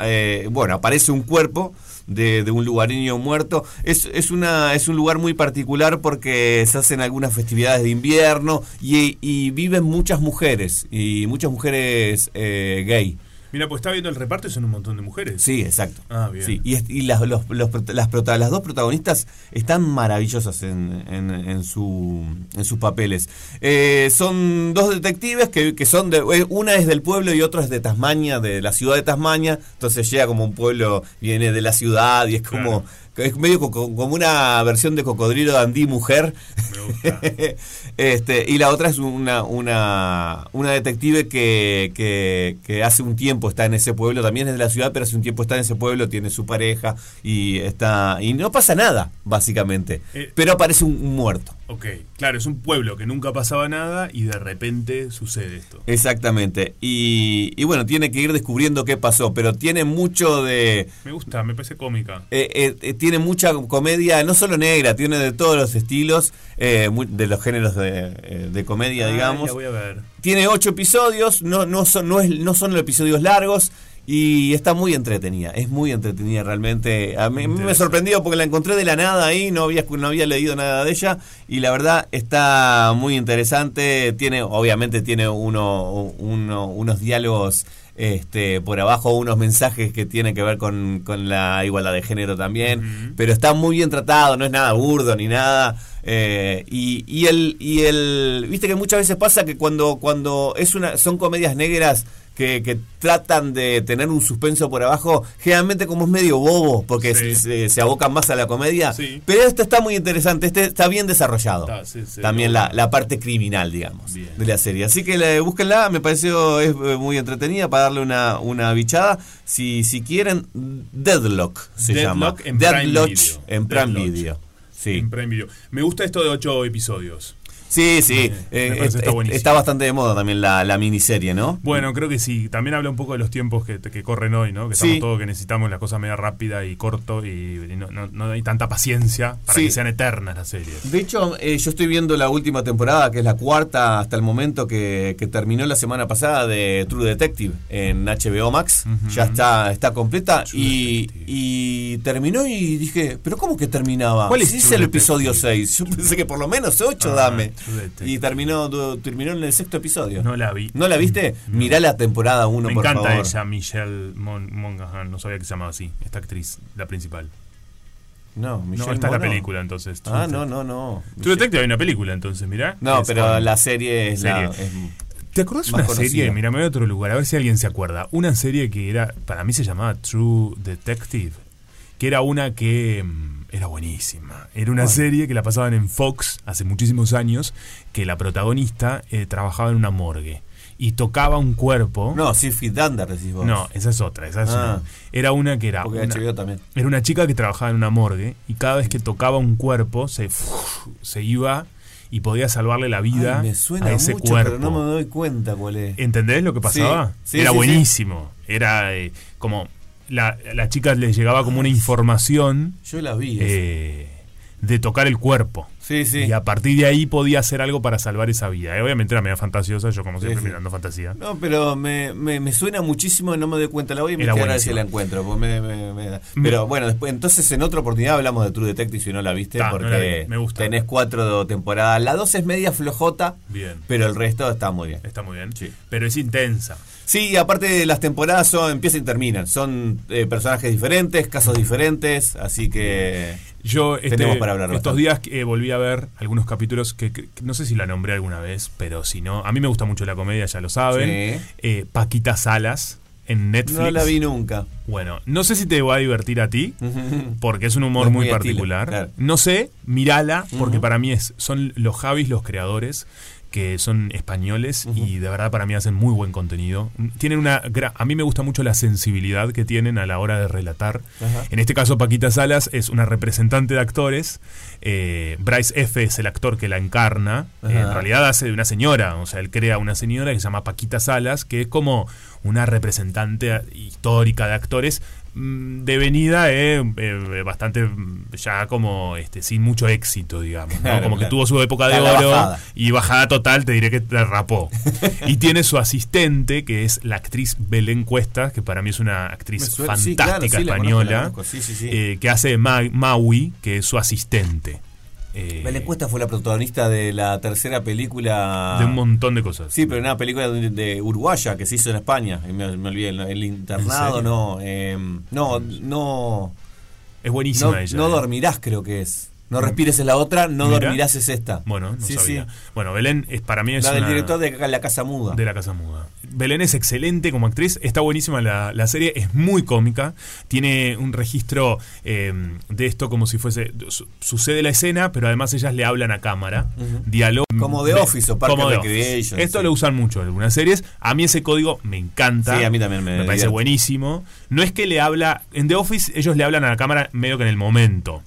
bueno aparece un cuerpo de, de un lugareño muerto. Es, es una es un lugar muy particular porque se hacen algunas festividades de invierno y, y viven muchas mujeres y muchas mujeres eh, gay Mira, pues está viendo el reparto y son un montón de mujeres. Sí, exacto. Ah, bien. Sí, y, es- y las, los- los prota- las, prota- las dos protagonistas están maravillosas en, en, en su, en sus papeles. Eh, son dos detectives que, que son de. eh, Una es del pueblo y otra es de Tasmania, de la ciudad de Tasmania. Entonces llega como un pueblo, viene de la ciudad y es como. Es medio co- co- como una versión de cocodrilo Dandy mujer. Me gusta. [LAUGHS] este, y la otra es una, una, una detective que, que, que hace un tiempo está en ese pueblo, también es de la ciudad, pero hace un tiempo está en ese pueblo, tiene su pareja y está y no pasa nada, básicamente. Eh. pero aparece un, un muerto. Ok, claro, es un pueblo que nunca pasaba nada y de repente sucede esto. Exactamente. Y, y bueno, tiene que ir descubriendo qué pasó, pero tiene mucho de... Me gusta, me parece cómica. eh, eh, tiene mucha comedia, no solo negra, tiene de todos los estilos, eh, de los géneros de, eh, de comedia, digamos. la voy a ver. Tiene ocho episodios, no, no, son, no, es, no son episodios largos y está muy entretenida. Es muy entretenida realmente. A mí, me sorprendió porque la encontré de la nada ahí, no había, no había leído nada de ella y la verdad está muy interesante. Tiene, obviamente tiene uno, uno- unos diálogos este, por abajo, unos mensajes que tienen que ver con, con la igualdad de género también, pero está muy bien tratado, no es nada burdo ni nada. eh, y, y el y el viste que muchas veces pasa que cuando cuando es una son comedias negras que, que tratan de tener un suspenso por abajo, generalmente como es medio bobo, porque Sí. se, se abocan más a la comedia. Sí. Pero este está muy interesante, este está bien desarrollado. Está, sí, sí, También la, la parte criminal, digamos, Bien. de la serie. Así que la- búsquenla, me pareció es eh, muy entretenida para darle una, una bichada. Si, si quieren, Deadlock se Deadlock llama. en Prime Deadlock Video. en Prime Deadlock. Video. Sí. En Prime Video. Me gusta esto de ocho episodios. Sí, sí. Eh, es- está es- bastante de moda también la, la miniserie, ¿no? Bueno, creo que sí. También habla un poco de los tiempos que, que corren hoy, ¿no? Que Sí. estamos todos que necesitamos la cosa media rápida y corto y, y no, no- no hay tanta paciencia para Sí. que sean eternas las series. De hecho, eh, yo estoy viendo la última temporada, que es la cuarta hasta el momento que, que terminó la semana pasada de True Detective en HBO Max. Ya está, está completa y, terminó y dije, ¿pero cómo que terminaba? ¿Cuál es Si True el Detective? episodio 6. Yo pensé que por lo menos 8 Ah, dame. Y terminó, terminó en el sexto episodio. No la vi. ¿No la viste? Mirá la temporada 1, Me por encanta favor. ella, Michelle Mon Monaghan. No sabía que se llamaba así. Esta actriz, la principal. No, no, Michelle esta es la película entonces. True Ah, no, Detective. no, no. True Detective hay una película entonces, mirá. No, Es pero la serie es la... Es- ¿Te acordás más una conocida. serie? Mira, me voy a otro lugar, a ver si alguien se acuerda. Una serie que era, para mí se llamaba True Detective, que era una que mm, era buenísima. Era una serie que la pasaban en Fox hace muchísimos años, que la protagonista eh, trabajaba en una morgue y tocaba un cuerpo. No, Feet Under, decís vos. No, esa es otra, esa es Ah. una. Era una que era. Porque una- también. era una chica que trabajaba en una morgue y cada vez que tocaba un cuerpo se, se iba y podía salvarle la vida Ay, me suena a ese mucho, cuerpo. pero no me doy cuenta cuál es. ¿Entendés lo que pasaba? Sí, sí, Era sí, buenísimo. Era eh, como. La, la chica le llegaba como una información Yo la vi. eh, de tocar el cuerpo. sí, sí. Y a partir de ahí podía hacer algo para salvar esa vida. Eh, obviamente era media fantasiosa, yo como siempre sí. mirando fantasía. No, pero me, me, me suena muchísimo y no me doy cuenta. La voy a investigar a ver si la encuentro. porque me- me- me da- Me- Pero bueno, después, entonces en otra oportunidad hablamos de True Detective si no la viste. Ta, no porque la vi, me gusta. tenés cuatro temporadas. La dos es media flojota, Bien. pero el resto está muy bien. Está muy bien. Sí. Pero es intensa. Sí, y aparte las temporadas son empiezan y terminan. Son eh, personajes diferentes, casos diferentes, así que... Yo este, Tenemos para hablar estos bastante. días eh, volví a ver algunos capítulos que, no sé si la nombré alguna vez, pero si no, a mí me gusta mucho la comedia, ya lo saben. Sí. Eh, Paquita Salas en Netflix. No la vi nunca. Bueno, no sé si te va a divertir a ti, [LAUGHS] porque es un humor Es muy, muy estilo, particular. claro. No sé, mírala, porque para mí es, son los Javis los creadores que son españoles y de verdad para mí hacen muy buen contenido. Tienen una a mí me gusta mucho la sensibilidad que tienen a la hora de relatar. En este caso Paquita Salas es una representante de actores. eh, Bryce F es el actor que la encarna. Eh, en realidad hace de una señora, o sea, él crea una señora que se llama Paquita Salas, que es como una representante histórica de actores devenida eh, eh, bastante mm, ya como este sin mucho éxito digamos ¿no? Claro, como que tuvo su época de oro bajada. y bajada total te diré que derrapó [LAUGHS] y tiene su asistente que es la actriz Belén Cuesta que para mí es una actriz sí, fantástica sí, española sí. eh, que hace Ma- Maui que es su asistente Eh, Belén Cuesta fue la protagonista de la tercera película... de un montón de cosas Sí, pero una película de, de Uruguaya que se hizo en España. Y Me, me olvidé, el, internado, no. eh, no, no. es buenísima No, ella no eh. dormirás, creo que es. No respires es la otra, no Mirá. dormirás es esta. bueno no sí, sabía sí. bueno Belén es para mí es La del una- director de La Casa Muda. de la Casa Muda. Belén es excelente como actriz, está buenísima la, la serie, es muy cómica, tiene un registro eh, de esto como si fuese, su- sucede la escena, pero además ellas le hablan a cámara, diálogo. Como The Office o Parks como The Office. Esto sí. lo usan mucho en algunas series, a mí ese código me encanta. Sí, a mí también me parece divierte. buenísimo. No es que le habla, en The Office ellos le hablan a la cámara medio que en el momento.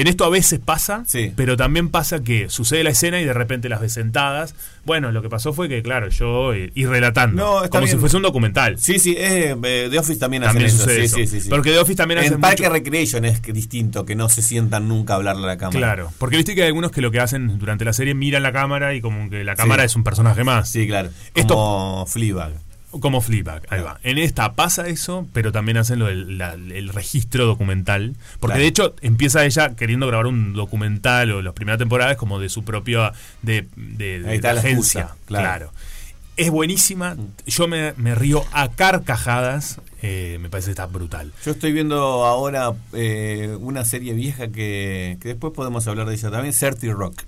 En esto a veces pasa, Sí. pero también pasa que sucede la escena y de repente las ves sentadas. Bueno, lo que pasó fue que, claro, yo eh, ir relatando. No, está como si fuese un documental. Sí, sí, eh, eh, The Office también, También hacen eso. sucede sí, eso. sí, sí, sí. Porque The Office también hace En Parque mucho- Recreation es distinto, que no se sientan nunca a hablarle a la cámara. Claro, porque viste que hay algunos que lo que hacen durante la serie miran la cámara y como que la cámara es un personaje más. Sí, claro. Esto- Como Fleabag. Como Fleabag, ahí va. En esta pasa eso, pero también hacen lo del la- el registro documental. Porque Claro. de hecho empieza ella queriendo grabar un documental o las primeras temporadas como de su propia de, de- agencia. claro. Es buenísima. Yo me, me río a carcajadas. eh, me parece que está brutal. Yo estoy viendo ahora eh, una serie vieja que, que después podemos hablar de ella también, Certi Rock,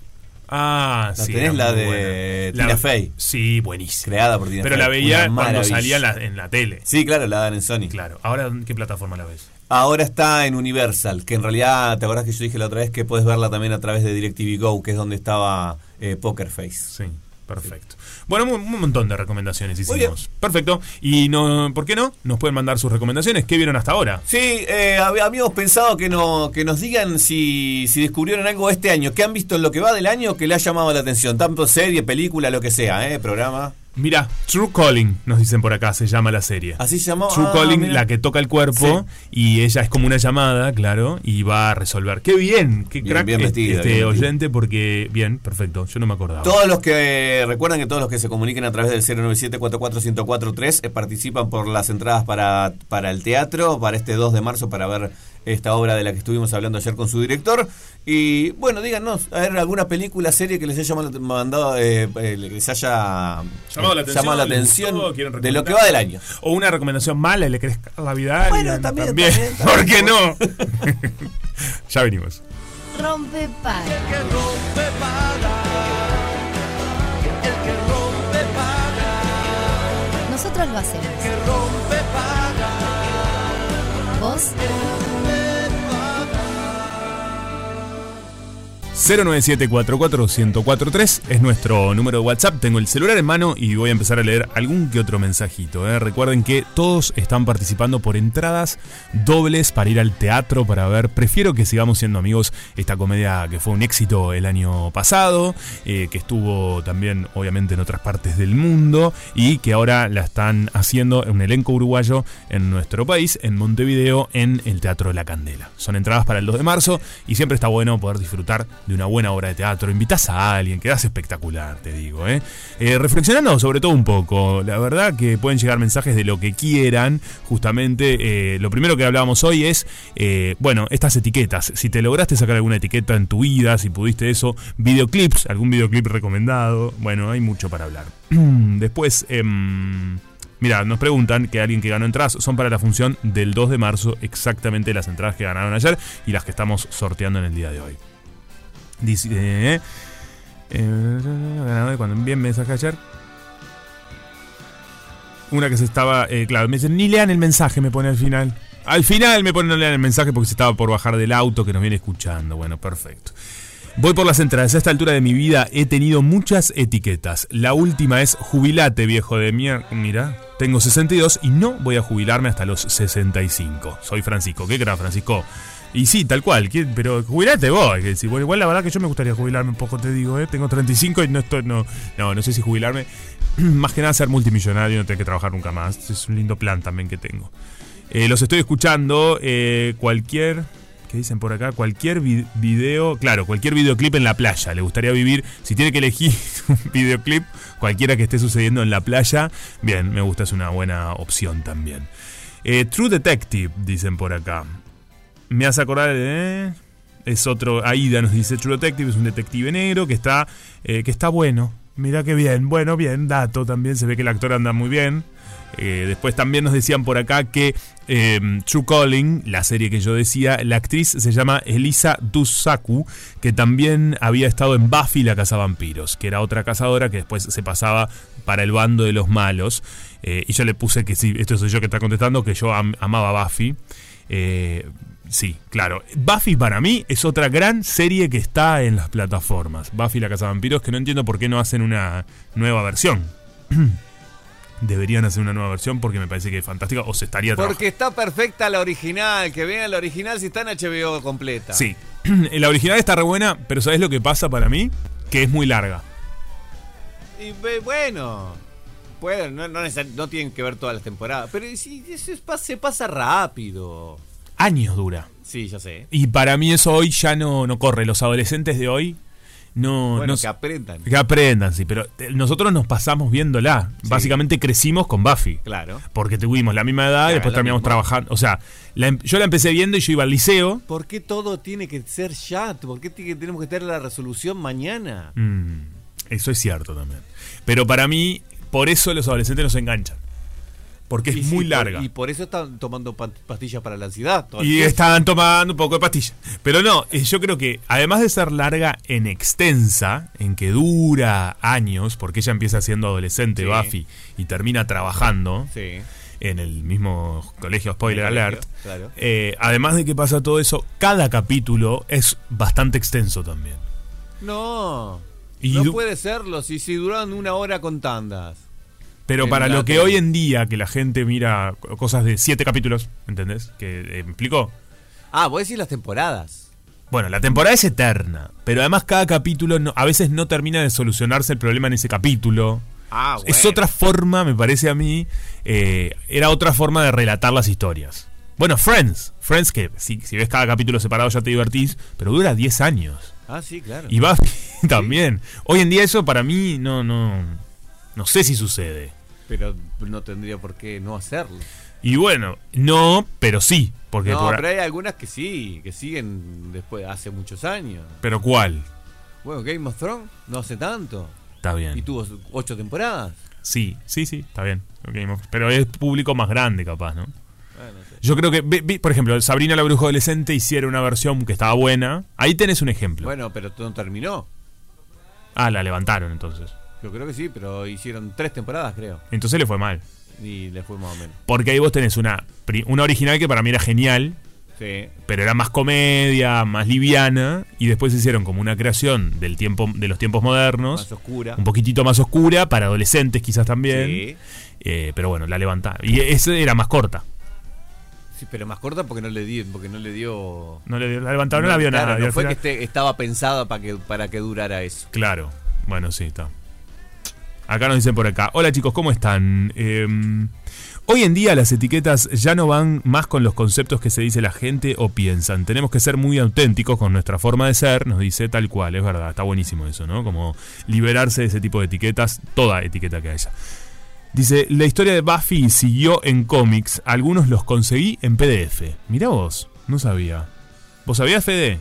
Ah, ¿La sí. tenés, la de. Tina Fey? Sí, buenísima. creada por Tina Pero Fey. la veía cuando salía en la, en la tele. Sí, claro, la dan en Sony. Claro. Ahora, ¿en qué plataforma la ves? Ahora está en Universal, que en realidad, ¿te acordás que yo dije la otra vez que puedes verla también a través de DirecTV Go, que es donde estaba eh, Poker Face? Sí, perfecto. Bueno, un, un montón de recomendaciones hicimos. Perfecto. Y no, ¿por qué no? Nos pueden mandar sus recomendaciones. ¿Qué vieron hasta ahora? Sí, eh, hab- habíamos pensado que, no, que nos digan si, si descubrieron algo este año, que han visto en lo que va del año que le ha llamado la atención, tanto serie, película, lo que sea, ¿eh? Programa. Mira, True Calling, nos dicen por acá, se llama la serie. Así se llamó. True Ah, Calling, mira. la que toca el cuerpo y ella es como una llamada, claro, y va a resolver. Qué bien, qué Bien, crack bien este, vestida, este bien oyente porque bien, perfecto, yo no me acordaba. Todos los que recuerdan que todos los que se comuniquen a través del 097-44143 eh, participan por las entradas para, para el teatro, para este 2 de marzo, para ver esta obra de la que estuvimos hablando ayer con su director. Y bueno, díganos, a ver, alguna película, serie que les haya mandado, eh, eh, les haya Llamado la eh, atención, llamado la atención gustó, de lo que va del año. O una recomendación mala y le querés la vida. Bueno, también, [LAUGHS] también, ¿Por qué no? [LAUGHS] ya venimos. Rompe para. Nosotros lo hacemos. ¿Vos? 097-44143 es nuestro número de WhatsApp. Tengo el celular en mano y voy a empezar a leer algún que otro mensajito. ¿eh? Recuerden que todos están participando por entradas dobles para ir al teatro para ver. Prefiero que sigamos siendo amigos esta comedia que fue un éxito el año pasado, eh, que estuvo también obviamente en otras partes del mundo y que ahora la están haciendo en un elenco uruguayo en nuestro país, en Montevideo, en el Teatro La Candela. Son entradas para el 2 de marzo y siempre está bueno poder disfrutar de una buena obra de teatro. Invitas a alguien, quedas espectacular, te digo. ¿eh? Eh, reflexionando sobre todo un poco, la verdad que pueden llegar mensajes de lo que quieran. Justamente, eh, lo primero que hablábamos hoy es, eh, bueno, estas etiquetas. Si te lograste sacar alguna etiqueta en tu vida, si pudiste eso, videoclips, algún videoclip recomendado. Bueno, hay mucho para hablar. [CLEARS THROAT] Después, em, Mira, nos preguntan que alguien que ganó entradas son para la función del 2 de marzo, exactamente las entradas que ganaron ayer y las que estamos sorteando en el día de hoy. Dice, eh, eh, ganador cuando envíen mensaje ayer. Una que se estaba, eh, claro, me dicen, ni lean el mensaje, me pone al final. Al final me pone no lean el mensaje porque se estaba por bajar del auto que nos viene escuchando. Bueno, perfecto. Voy por las entradas. A esta altura de mi vida he tenido muchas etiquetas. La última es jubilate, viejo de mierda. Mira, tengo 62 y no voy a jubilarme hasta los 65. Soy Francisco. ¿Qué crees, Francisco? Y sí, tal cual. Pero jubilate vos. Bueno, igual la verdad que yo me gustaría jubilarme un poco, te digo. ¿eh? Tengo 35 y no estoy. No, no, no sé si jubilarme. [CLEARS THROAT] Más que nada ser multimillonario y no tener que trabajar nunca más. Es un lindo plan también que tengo. Eh, los estoy escuchando. eh, cualquier. ¿Qué dicen por acá? Cualquier vi- video, claro, cualquier videoclip en la playa. Le gustaría vivir, si tiene que elegir [LAUGHS] un videoclip, cualquiera que esté sucediendo en la playa, bien, me gusta, es una buena opción también. Eh, True Detective, dicen por acá. Me hace acordar de... Es otro, Aida nos dice True Detective, es un detective negro que está, eh, que está bueno. Mira qué bien, bueno, bien, dato también, se ve que el actor anda muy bien. Eh, después también nos decían por acá que eh, True Calling, la serie que yo decía, la actriz se llama Elisa Dusaku, que también había estado en Buffy la cazavampiros, que era otra cazadora que después se pasaba para el bando de los malos. Eh, y yo le puse que sí, esto soy yo que está contestando, que yo am- amaba Buffy. Eh, sí, claro. Buffy para mí es otra gran serie que está en las plataformas. Buffy la cazavampiros, que no entiendo por qué no hacen una nueva versión. [CLEARS THROAT] Deberían hacer una nueva versión porque me parece que es fantástica o se estaría Porque está perfecta la original. Que vean la original si está en HBO completa. Sí, [CLEARS THROAT] la original está re buena, pero ¿sabes lo que pasa para mí? Que es muy larga. Y ve- bueno, puede, no, no, necesar- no tienen que ver todas las temporadas, pero sí, eso es pa- se pasa rápido. Años dura. Sí, ya sé. Y para mí eso hoy ya no, no corre. Los adolescentes de hoy no... Bueno, no que aprendan. que aprendan, sí. Pero eh, nosotros nos pasamos viéndola. Sí. Básicamente crecimos con Buffy. Claro. Porque tuvimos la misma edad y después terminamos mismo. trabajando. O sea, la em- yo la empecé viendo y yo iba al liceo. ¿Por qué todo tiene que ser ya? ¿Por qué tenemos que tener la resolución mañana? Mm, eso es cierto también. Pero para mí, por eso los adolescentes nos enganchan. Porque es Y muy sí, larga. Y por eso están tomando pa- pastillas para la ansiedad. Y estaban tomando un poco de pastilla. Pero no, eh, yo creo que además de ser larga en extensa, en que dura años, porque ella empieza siendo adolescente, Sí. Buffy, y termina trabajando Sí. en el mismo colegio, spoiler alert. claro. eh, además de que pasa todo eso, cada capítulo es bastante extenso también. No. Y no puede serlo si, si duran una hora con tandas. Pero para lo que hoy en día, que la gente mira co- cosas de siete capítulos, ¿entendés? Que eh, me explicó. Ah, vos decís las temporadas. Bueno, la temporada es eterna, pero además cada capítulo no- a veces no termina de solucionarse el problema en ese capítulo. Ah, Es bueno. otra forma, me parece a mí, eh, era otra forma de relatar las historias. Bueno, Friends, Friends que si, si ves cada capítulo separado ya te divertís, pero dura 10 años. Ah, sí, claro. Y Buffy [LAUGHS] también. Hoy en día eso para mí no, no, no sé si sucede. Pero no tendría por qué no hacerlo. Y bueno, no, pero sí. Porque No, por- pero hay algunas que sí, que siguen después, hace muchos años. pero ¿cuál? Bueno, Game of Thrones no hace tanto. Está bien. Y tuvo ocho temporadas. Sí, sí, sí, está bien. Game of- Pero es público más grande, capaz, ¿no? Bueno, no sé. Yo creo que, vi- vi- por ejemplo, Sabrina la Bruja Adolescente hicieron una versión que estaba buena. Ahí tenés un ejemplo. Bueno, pero no terminó. Ah, la levantaron entonces. Yo creo que sí, pero hicieron tres temporadas, creo. Entonces le fue mal. Y le fue más o menos. Porque ahí vos tenés una, una original que para mí era genial, Sí. pero era más comedia, más liviana, y después hicieron como una creación del tiempo, de los tiempos modernos, Más oscura. un poquitito más oscura, para adolescentes quizás también. Sí. Eh, pero bueno, la levantaron. Y esa era más corta. Sí, pero más corta porque no le dio, porque no le dio. No le, la levantaron, no, la vio claro, nada. No fue final- que estaba pensada para que para que durara eso. Claro, bueno, sí, está. Acá nos dicen por acá. Hola chicos, ¿cómo están? Eh, hoy en día las etiquetas ya no van más con los conceptos que se dice la gente o piensan. Tenemos que ser muy auténticos con nuestra forma de ser, nos dice tal cual, es verdad, está buenísimo eso, ¿no? Como liberarse de ese tipo de etiquetas, toda etiqueta que haya. Dice, la historia de Buffy siguió en cómics, algunos los conseguí en PDF. Mirá vos, no sabía. ¿Vos sabías, Fede?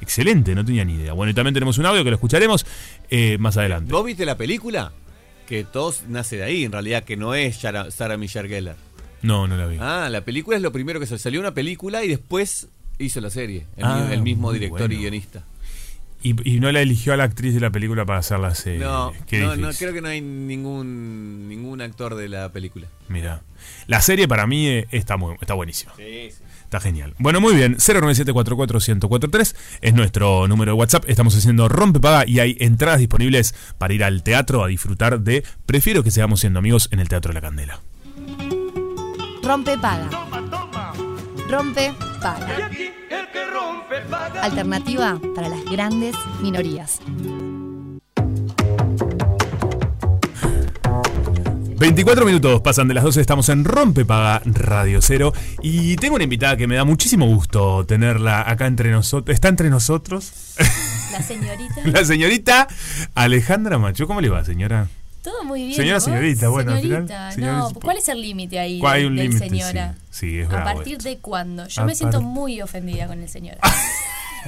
Excelente, no tenía ni idea. Bueno, y también tenemos un audio que lo escucharemos eh, más adelante. ¿Vos viste la película? Que todos nace de ahí, en realidad, que no es Sarah, Sarah Michelle Gellar. No, no la vi. Ah, la película es lo primero que salió. Salió una película y después hizo la serie. El, Ah, el mismo director y guionista. Y, y no la eligió a la actriz de la película para hacer la serie. no, Qué no, creo que no hay ningún ningún actor de la película. Mira. La serie para mí eh, está, muy, está buenísima. Sí, sí. Está genial. Bueno, muy bien. 097441043 es nuestro número de WhatsApp. Estamos haciendo Rompepaga y hay entradas disponibles para ir al teatro a disfrutar de Prefiero que sigamos siendo amigos en el Teatro de la Candela. Rompe paga. Rompe paga. Alternativa para las grandes minorías. 24 minutos pasan de las 12, estamos en Rompepaga Radio Cero y tengo una invitada que me da muchísimo gusto tenerla acá entre nosotros. ¿Está entre nosotros? La señorita. [LAUGHS] La señorita Alejandra Macho. ¿Cómo le va, señora? Todo muy bien. Señora, señorita, bueno, al final, señora- no, ¿cuál es el límite ahí ¿Cuál hay un límite? señora? Sí, sí, es ¿A bravo partir esto. de cuándo? Yo A me siento muy ofendida con el señora. [LAUGHS]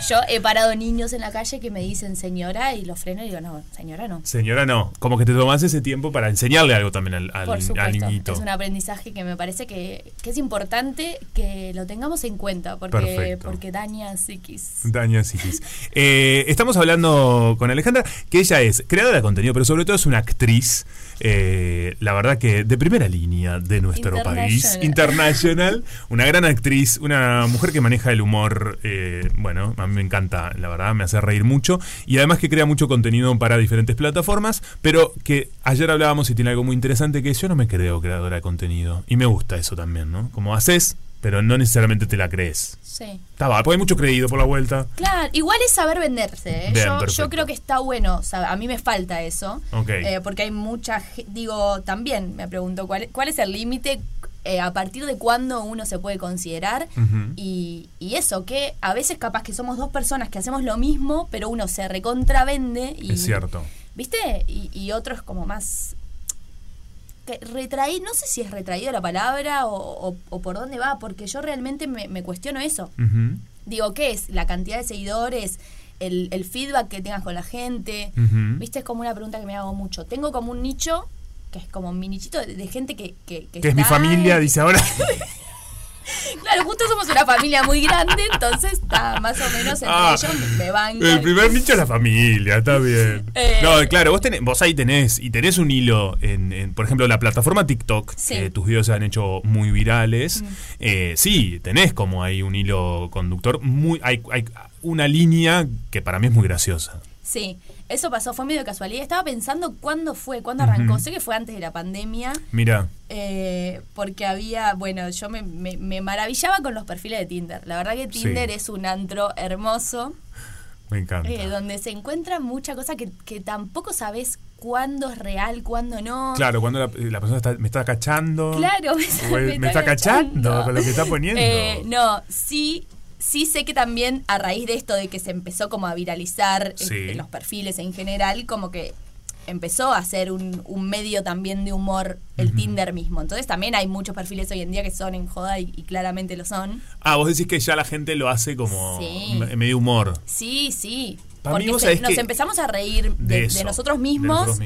Yo he parado niños en la calle que me dicen señora y los freno y digo, no, señora no. Señora, no. Como que te tomás ese tiempo para enseñarle algo también al, al- Por al supuesto, niñito. es un aprendizaje que me parece que, que es importante que lo tengamos en cuenta porque, Perfecto. porque daña psiquis. Daña psiquis. Eh, estamos hablando con Alejandra, que ella es creadora de contenido, pero sobre todo es una actriz, eh, la verdad que de primera línea de nuestro país, internacional, una gran actriz, una mujer que maneja el humor, eh, bueno, a mí me encanta, la verdad, me hace reír mucho, y además que crea mucho contenido para diferentes plataformas, pero que ayer hablábamos y tiene algo muy interesante, que yo no me creo creadora de contenido, y me gusta eso también, ¿no? Como haces, pero no necesariamente te la crees. Sí. Estaba, porque hay mucho creído por la vuelta. Claro, igual es saber venderse. ¿eh? Bien, yo, creo que está bueno. a mí me falta eso. Ok. Eh, porque hay mucha. Digo, también me pregunto cuál, cuál es el límite. Eh, a partir de cuándo uno se puede considerar y, y eso, que a veces capaz que somos dos personas que hacemos lo mismo, pero uno se recontravende y, Es cierto. ¿Viste? Y, y otro es como más. Que retraí, no sé si es retraído la palabra o, o- o por dónde va, porque yo realmente me, me cuestiono eso. Digo, ¿qué es? La cantidad de seguidores, el, el feedback que tengas con la gente. ¿Viste? Es como una pregunta que me hago mucho. Tengo como un nicho, que es como mi nichito de, de gente que, que, Que es mi familia, dice ahora. [LAUGHS] Claro, justo somos una familia muy grande, entonces está más o menos entre Ah, ellos me bancan. El primer nicho es la familia, está bien. Eh. No, claro, vos, tenés, vos ahí tenés, y tenés un hilo en, en, por ejemplo, la plataforma TikTok, Sí. que tus videos se han hecho muy virales. Eh, sí, tenés como ahí un hilo conductor, muy hay, hay una línea que para mí es muy graciosa. Sí, eso pasó, fue medio casualidad. Estaba pensando cuándo fue, cuándo arrancó. Sé que fue antes de la pandemia, Mira, eh, porque había, bueno, yo me, me- me maravillaba con los perfiles de Tinder. La verdad que Tinder Sí. es un antro hermoso, me encanta. eh, donde se encuentra mucha cosa que, que tampoco sabes cuándo es real, cuándo no. Claro, cuando la, la persona está- me está cachando. Claro, [LAUGHS] o me, está cachando con lo que está poniendo. Eh, no, sí, sí sé que también a raíz de esto de que se empezó como a viralizar Sí. en los perfiles en general, como que empezó a ser un, un medio también de humor el Tinder mismo. Entonces también hay muchos perfiles hoy en día que son en joda y, y claramente lo son. Ah, vos decís que ya la gente lo hace como Sí. me- medio humor. Sí, sí. Porque se- nos que- empezamos a reír De nosotros mismos.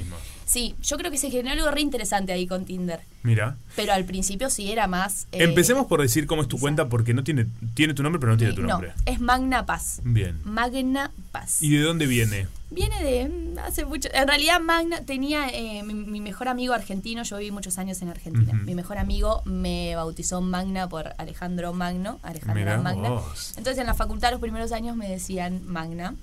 Sí, yo creo que se generó algo re interesante ahí con Tinder. Mira. Pero al principio sí era más... eh, Empecemos por decir cómo es tu cuenta, porque no tiene, tiene tu nombre, pero no tiene tu no, nombre. es Magna Paz. Bien. Magna Paz. ¿Y de dónde viene? Viene de mm, hace mucho. En realidad, Magna tenía eh, mi, mi mejor amigo argentino. Yo viví muchos años en Argentina. Mi mejor amigo me bautizó Magna por Alejandro Magno. Alejandro Mirá Magna. vos. Entonces, en la facultad, los primeros años me decían Magna.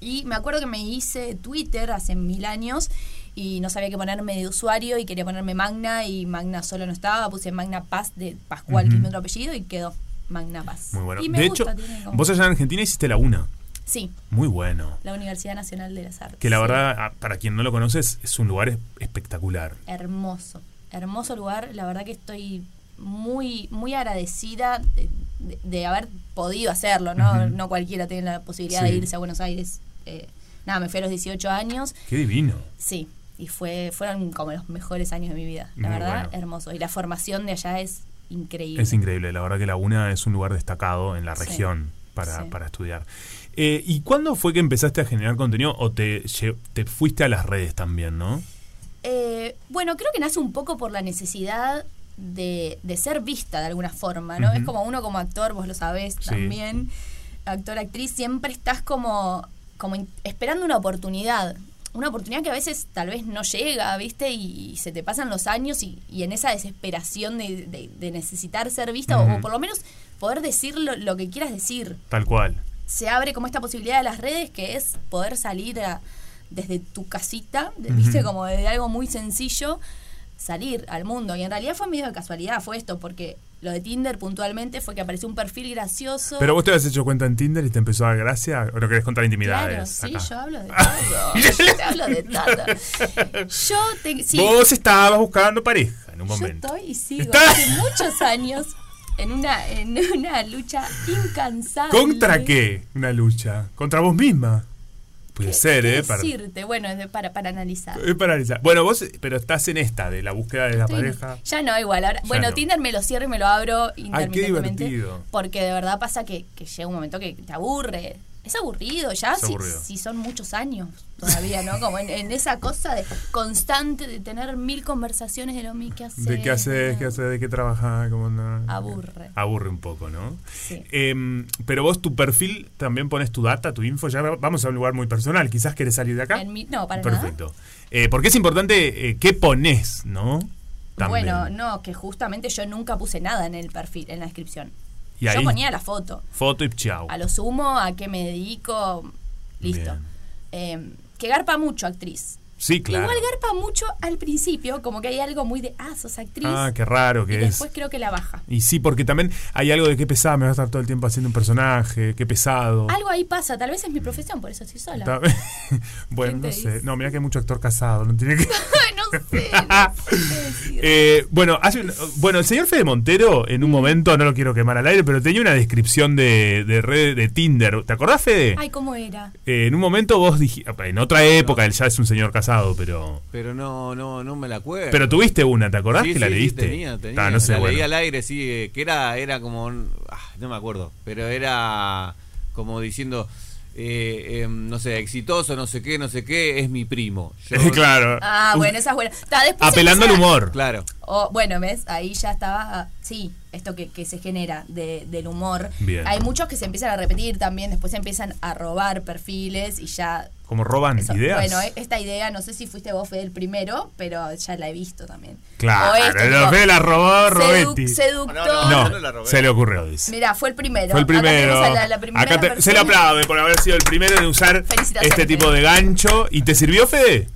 Y me acuerdo que me hice Twitter hace mil años y no sabía qué ponerme de usuario y quería ponerme Magna y Magna solo no estaba. Puse Magna Paz de Pascual, que es mi otro apellido, y quedó Magna Paz. Muy bueno. Y me de gusta, hecho, tiene como- vos allá en Argentina hiciste la UNA. Sí, Muy bueno. la Universidad Nacional de las Artes. Que la verdad, ah, para quien no lo conoces, es un lugar es- espectacular. hermoso, hermoso lugar. La verdad que estoy muy, muy agradecida de, de- de haber podido hacerlo, ¿no? No cualquiera tiene la posibilidad Sí. de irse a Buenos Aires. Eh, nada, me fui a los 18 años, Qué divino. sí, y fue fueron como los mejores años de mi vida. La Muy verdad, bueno. hermoso. Y la formación de allá es increíble. Es increíble. La verdad que la UNA es un lugar destacado en la Sí. región para, Sí. para estudiar. Eh, ¿Y cuándo fue que empezaste a generar contenido o te, te fuiste a las redes también, no? Eh, bueno, creo que nace un poco por la necesidad de, de ser vista de alguna forma, ¿no? Es como uno como actor, vos lo sabés Sí. también, actor, actriz, siempre estás como, como esperando una oportunidad. Una oportunidad que a veces tal vez no llega, ¿viste? Y, y se te pasan los años y, y en esa desesperación de, de- de necesitar ser vista o- por lo menos poder decir lo, lo que quieras decir Tal cual. se abre como esta posibilidad de las redes que es poder salir a- desde tu casita, viste, como de algo muy sencillo, salir al mundo. Y en realidad fue medio de casualidad, fue esto, porque lo de Tinder puntualmente fue que apareció un perfil gracioso. Pero vos te habías hecho cuenta en Tinder y te empezó a dar gracia o no querés contar intimidades. Claro, sí, yo hablo de [LAUGHS] todo. yo hablo de todo. Yo te, sí, Vos estabas buscando pareja en un yo momento. estoy y sigo ¿Estás? hace muchos años en una, en una lucha incansable. ¿Contra qué? Una lucha. ¿Contra vos misma? Puede ser, ¿Qué ¿eh? Para, decirte? Bueno, es de- para, para analizar. es para analizar. Bueno, vos, pero estás en esta, de la búsqueda de la Estoy- pareja. Ya no, igual. Ahora, Ya bueno, no. Tinder me lo cierro y me lo abro intermitentemente. divertido. Porque de verdad pasa que, que llega un momento que te aburre. Es aburrido, ya Es si, aburrido. si son muchos años todavía, ¿no? Como en, en esa cosa de constante de tener mil conversaciones de lo mi que haces. ¿De qué haces? ¿Qué haces? ¿De qué trabajas? ¿Cómo no? Aburre. Aburre un poco, ¿no? Sí. Em, pero vos, tu perfil, también pones tu data, tu info. Ya vamos a un lugar muy personal. Quizás querés salir de acá. En mi- no, para nada. Perfecto. Eh, porque es importante eh, qué pones, ¿no? También. Bueno, no, que justamente yo nunca puse nada en el perfil, en la descripción. Y yo ponía la foto. Foto y chau. A lo sumo, a qué me dedico, listo. Eh, que garpa mucho actriz. Sí, claro. Igual garpa mucho al principio, como que hay algo muy de, ah, sos actriz. Ah, qué raro y que es. después creo que la baja. Y sí, porque también hay algo de qué pesada, me va a estar todo el tiempo haciendo un personaje, qué pesado. Algo ahí pasa, tal vez es mi profesión, por eso estoy sola. [LAUGHS] Bueno, ¿Quién te no sé. dice? No, mira que hay mucho actor casado, no tiene que. [LAUGHS] No sé, no sé. [LAUGHS] Eh, bueno, hace un- bueno, el señor Fede Montero, en un momento, no lo quiero quemar al aire, pero tenía una descripción de, de red de Tinder. ¿Te acordás, Fede? Ay, ¿cómo era? Eh, en un momento vos dijiste, en otra época, él ya es un señor casado, pero Pero no, no, no me la acuerdo. pero tuviste una, ¿te acordás Sí, que la sí, sí, leíste? tenía, tenía. Ah, no sé, la bueno. leí al aire, sí, eh, que era, era como, un- ah, no me acuerdo, pero era como diciendo, eh, eh, no sé, exitoso, no sé qué, no sé qué, es mi primo. [LAUGHS] Yo- claro. Ah, bueno, esa es buena. Ta, después Apelando al empieza- humor. Claro. O, bueno, ¿ves? Ahí ya estaba, ah, sí, esto que, que se genera de- del humor. Bien. Hay muchos que se empiezan a repetir también, después empiezan a robar perfiles y ya... Como roban eso- ideas. Bueno, eh, esta idea, no sé si fuiste vos, Fede, el primero, pero ya la he visto también. claro, O este, lo la robó sedu- Robetti. seductor. No, No, no la robé. se le ocurrió, dice. Mirá, fue el primero. Fue el primero. tenemos a la- la primera Acá te- se le aplaude por haber sido el primero en usar este tipo de gancho. ¿Y te sirvió, Fede?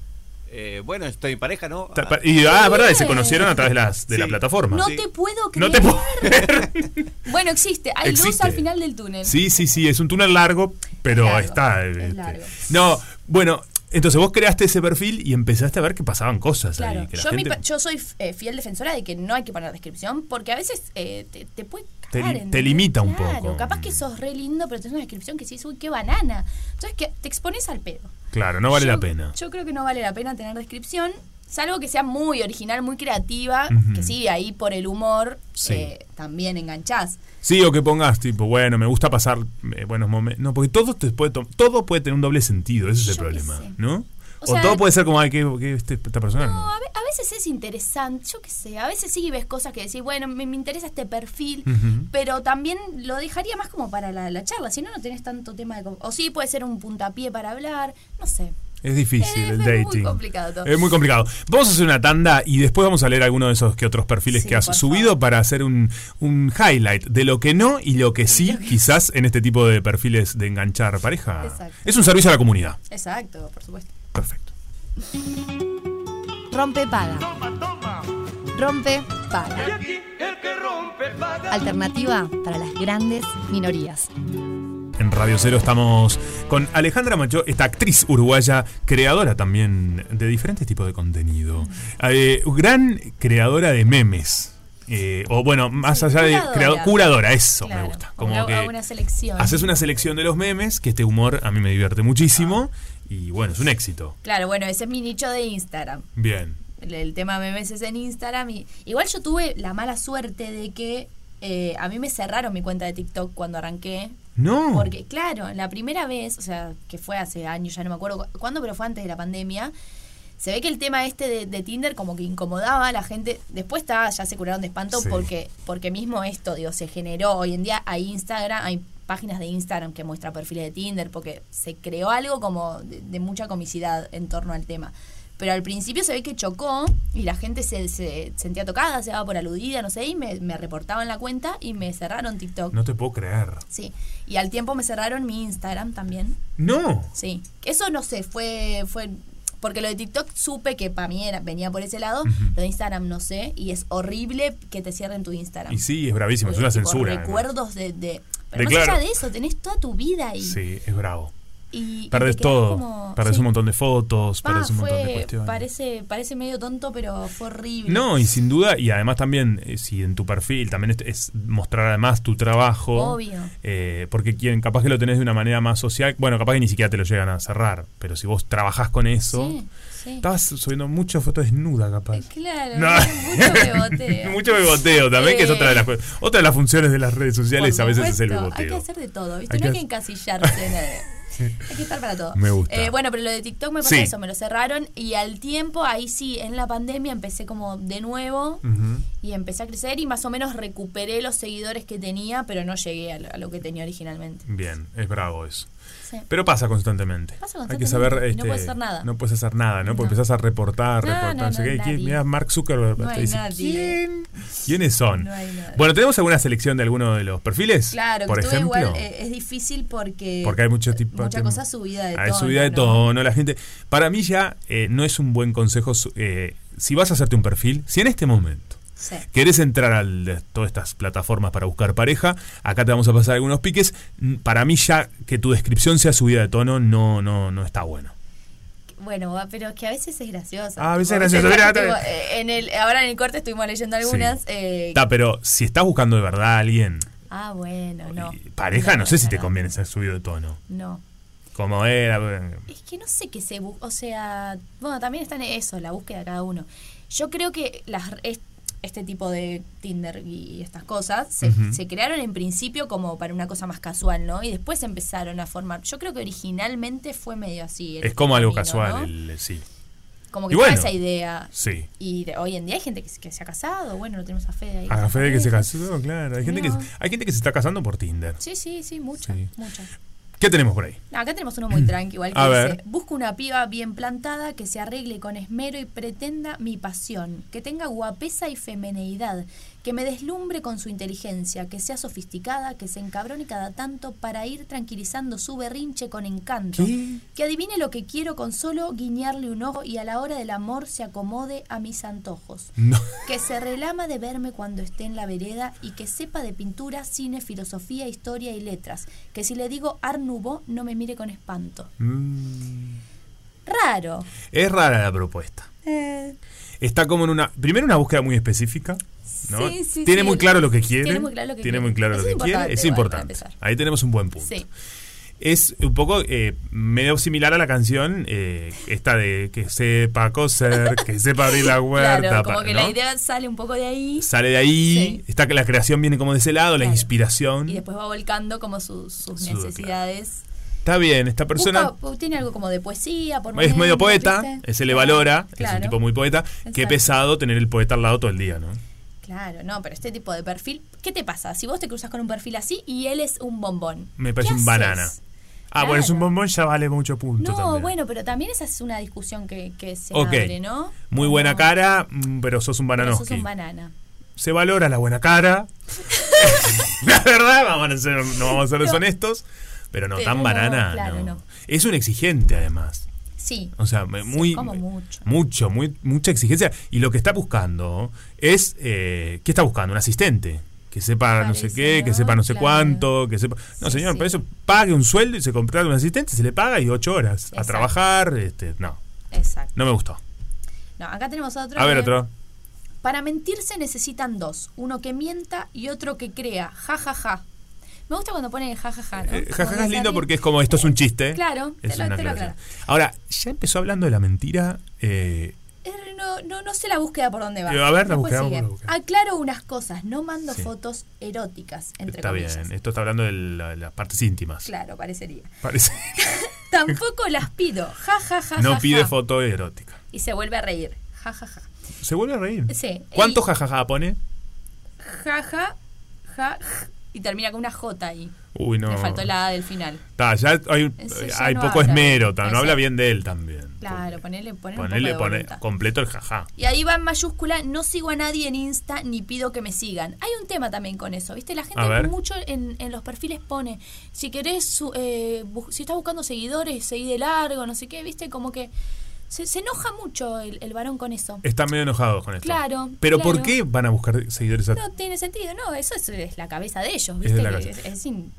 Eh, bueno, estoy en pareja, ¿no? Pa- Y, ah, verdad, y se conocieron a través de, las, de la plataforma. No Sí. te puedo creer. No te puedo creer. [LAUGHS] Bueno, existe. Hay luz Existe. al final del túnel. Sí, sí, sí, es un túnel largo, pero Es largo, está. es este, largo. No, bueno, entonces vos creaste ese perfil y empezaste a ver que pasaban cosas Claro, ahí. Que yo, mi gente pa- yo soy eh, fiel defensora de que no hay que poner descripción porque a veces eh, te, te puede Te cagar. te ¿entendés? limita un poco. capaz que sos re lindo, pero tenés una descripción que sí, uy, qué banana. Entonces que te expones al pedo. Claro, no vale Yo- la pena. Yo creo que no vale la pena tener descripción, salvo que sea muy original, muy creativa, que sí, ahí por el humor Sí. eh, también enganchás. Sí, o que pongas tipo, bueno, me gusta pasar eh, buenos momentos. No, porque todo te puede to- todo puede tener un doble sentido, ese es el Yo problema. ¿no? O O, sea, todo puede ser como, ay, que, que este- esta persona. No, a, ve- a veces es interesante, yo qué sé, a veces sí ves cosas que decís, bueno, me, me interesa este perfil, pero también lo dejaría más como para la, la charla, si no, no tenés tanto tema de... O sí, puede ser un puntapié para hablar, no sé. Es difícil Es- el es muy dating. complicado todo. Es muy complicado. Vamos a hacer una tanda y después vamos a leer alguno de esos que otros perfiles Sí, que has subido favor. para hacer un, un highlight de lo que no y lo que sí, quizás en este tipo de perfiles de enganchar pareja. Exacto. Es un servicio a la comunidad. Exacto, por supuesto. Perfecto. Rompe paga. Rompe paga. Alternativa para las grandes minorías. En Radio Cero estamos con Alejandra Macho, esta actriz uruguaya, creadora también de diferentes tipos de contenido. Eh, gran creadora de memes. Eh, o bueno, más Sí, allá de curadora. eso Claro, me gusta. Como que una selección. haces una selección de los memes, que este humor a mí me divierte muchísimo. Y bueno, es un éxito. Claro, bueno, ese es mi nicho de Instagram. Bien. El, el tema memes es en Instagram. Y, igual yo tuve la mala suerte de que eh, a mí me cerraron mi cuenta de TikTok cuando arranqué. No. Porque, claro, la primera vez, o sea, que fue hace años, ya no me acuerdo cu- cuándo, pero fue antes de la pandemia. Se ve que el tema este de, de Tinder como que incomodaba a la gente. Después está, ya se curaron de espanto Sí. porque, porque mismo esto, digo, se generó. Hoy en día hay Instagram, hay páginas de Instagram que muestra perfiles de Tinder porque se creó algo como de, de mucha comicidad en torno al tema. Pero al principio se ve que chocó y la gente se, se sentía tocada, se daba por aludida, no sé, y me, me reportaban la cuenta y me cerraron TikTok. No te puedo creer. Sí, y al tiempo me cerraron mi Instagram también. No. Sí, eso no sé, fue fue porque lo de TikTok supe que para mí era, venía por ese lado, lo de Instagram no sé, y es horrible que te cierren tu Instagram. Y sí, es bravísimo, es una censura. Recuerdos de, de pero De más claro. allá de eso, tenés toda tu vida ahí. Sí, es bravo. Y, Perdés todo. como- Perdés sí. un montón de fotos, Pa, perdés un montón de cuestiones. parece, parece medio tonto, pero fue horrible. No, y sin duda, y además también, eh, si en tu perfil también es, es mostrar además tu trabajo. Obvio. eh, porque quien capaz que lo tenés de una manera más social, bueno, capaz que ni siquiera te lo llegan a cerrar, pero si vos trabajás con eso, Sí, sí. estabas subiendo muchas fotos desnuda capaz. Claro, No. mucho beboteo. [LAUGHS] Mucho beboteo también, que es Eh. otra de las otra de las funciones de las redes sociales a veces es el supuesto, Hay beboteo. que hacer de todo, ¿viste? Hay no hay que que encasillarse en el- Hay que estar para todo. Me gusta. Eh, bueno, pero lo de TikTok me pasa Sí. eso, me lo cerraron y al tiempo, ahí sí, en la pandemia empecé como de nuevo y empecé a crecer y más o menos recuperé los seguidores que tenía, pero no llegué a lo, a lo que tenía originalmente. Bien, es bravo eso. Sí. Pero pasa constantemente. Pasa Hay que constantemente saber. y no este, puedes hacer nada. No puedes hacer nada, ¿no? Porque No. empezás a reportar, No, reportar, no, nadie. Mira, Mark Zuckerberg. Te hay dice. ¿Quién? ¿Quiénes son? Hay. Bueno, ¿tenemos alguna selección de alguno de los perfiles? Claro, por ejemplo. igual eh, es difícil porque, Porque hay mucho tipo mucha cosa subida de Hay tono. subida de ¿no? tono, la gente. Para mí ya eh, no es un buen consejo. eh, si vas a hacerte un perfil, si en este momento Sí. querés entrar a todas estas plataformas para buscar pareja, acá te vamos a pasar algunos piques. Mm, Para mí ya que tu descripción sea subida de tono no, no, no está bueno. Bueno, pero es que a veces es gracioso. Ah, a veces es gracioso, mira, tipo, eh, en el, ahora en el corte estuvimos leyendo algunas. eh, Está, pero si estás buscando de verdad a alguien, ah, bueno, no. pareja, no, sé si te no, conviene ser subido de tono. No. Como era. Es que no sé qué se busca. O sea, bueno, también está en eso, la búsqueda de cada uno. Yo creo que las este tipo de Tinder y estas cosas se, se crearon en principio como para una cosa más casual, ¿no? Y después empezaron a formar. Yo creo que originalmente fue medio así. Es como algo camino, casual, ¿no? el- sí. Como que bueno, esa idea. Sí. Y de- hoy en día hay gente que, se- que se ha casado, bueno, lo tenemos a Fede ahí. A Fede que se [LAUGHS] casó, claro. Hay gente que, No. hay gente que se está casando por Tinder. Sí, sí, sí, mucha, Sí. mucha. ¿Qué tenemos por ahí? Acá tenemos uno muy tranqui, igual que A dice, ver. busco una piba bien plantada que se arregle con esmero y pretenda mi pasión, que tenga guapesa y femeneidad, que me deslumbre con su inteligencia, que sea sofisticada, que se encabrone cada tanto para ir tranquilizando su berrinche con encanto, ¿Qué? que adivine lo que quiero con solo guiñarle un ojo y a la hora del amor se acomode a mis antojos. No. Que se relama de verme cuando esté en la vereda y que sepa de pintura, cine, filosofía, historia y letras. Que si le digo Art Nouveau no me mire con espanto. Mm. Raro. Es rara la propuesta. Está como en una. Primero, una búsqueda muy específica. ¿No? Sí, sí, tiene sí, muy claro lo que quiere. tiene muy claro lo que tiene quiere. muy claro Eso lo es que quiere. importante Es. Ahí tenemos un buen punto. Es un poco eh, medio similar a la canción eh, esta de que sepa coser, que [LAUGHS] sepa abrir la huerta. Claro, como que ¿no? la idea sale un poco de ahí Sale de ahí, está que la creación viene como de ese lado, la inspiración. y después va volcando como sus, sus Su- necesidades. Está bien, esta persona Busca- tiene algo como de poesía, por es medio poeta, ¿viste? se le valora, es un tipo muy poeta. Qué Exacto. pesado tener el poeta al lado todo el día, ¿no? Claro, no, pero este tipo de perfil, ¿qué te pasa? Si vos te cruzas con un perfil así y él es un bombón. Me parece ¿qué un banana. Ah, bueno, es un bombón, ya vale mucho punto No, también. bueno, pero también esa es una discusión que, que se abre, ¿no? Muy buena cara, mm, pero sos un bananoski. sos un banana. Se valora la buena cara. [LAUGHS] la verdad, vamos a ser, no vamos a ser deshonestos. Pero no, Pero tan no, banana. claro, no. Es un exigente, además. Sí. O sea, muy. como mucho. Mucho, muy, mucha exigencia. Y lo que está buscando es. Eh, ¿Qué está buscando? Un asistente. Que sepa no sé qué, que sepa no sé Claro. cuánto, que sepa. No, Sí, señor, sí. por eso pague un sueldo y se contrata un asistente, se le paga y ocho horas. A trabajar, este, no. Exacto. No me gustó. No, acá tenemos otro. A ver, otro. Para mentir se necesitan dos. Uno que mienta y otro que crea. Ja, ja, ja. Me gusta cuando ponen ja, ja, ja, ¿no? Eh, jajaja es lindo porque es como esto es un chiste. Claro, Es te lo- una te lo. Ahora, ya empezó hablando de la mentira. eh, No, no, no sé la búsqueda por dónde va. Eh, a ver, la búsqueda, la búsqueda. Aclaro unas cosas. No mando Sí. fotos eróticas, entre está comillas. bien, esto está hablando de la- las partes íntimas. Claro, parecería. Parece. [LAUGHS] Tampoco las pido. Ja, ja, ja, No ja, pide ja. foto erótica. Y se vuelve a reír. Ja, ja, ja. Se vuelve a reír. Sí. ¿Cuánto Y- jajaja pone? Ja, ja, ja, ja. Y termina con una J ahí. Uy, no. Le faltó la A del final. Está, ya hay, ya hay no poco habla esmero, ta- no habla bien de él también. Claro, ponele, ponele, Ponele, un poco de pone voluntad. completo el jajá. Y ahí va en mayúscula, no sigo a nadie en Insta ni pido que me sigan. Hay un tema también con eso, ¿viste? La gente mucho en, en los perfiles pone, si querés, su- eh, si estás buscando seguidores, seguí de largo, no sé qué, ¿viste? Como que se, se enoja mucho el, el varón con eso. Están medio enojados con esto. Claro, Pero ¿por qué van a buscar seguidores a- No tiene sentido, no, eso es, es la cabeza de ellos, Es ¿viste? de la Que es, es in-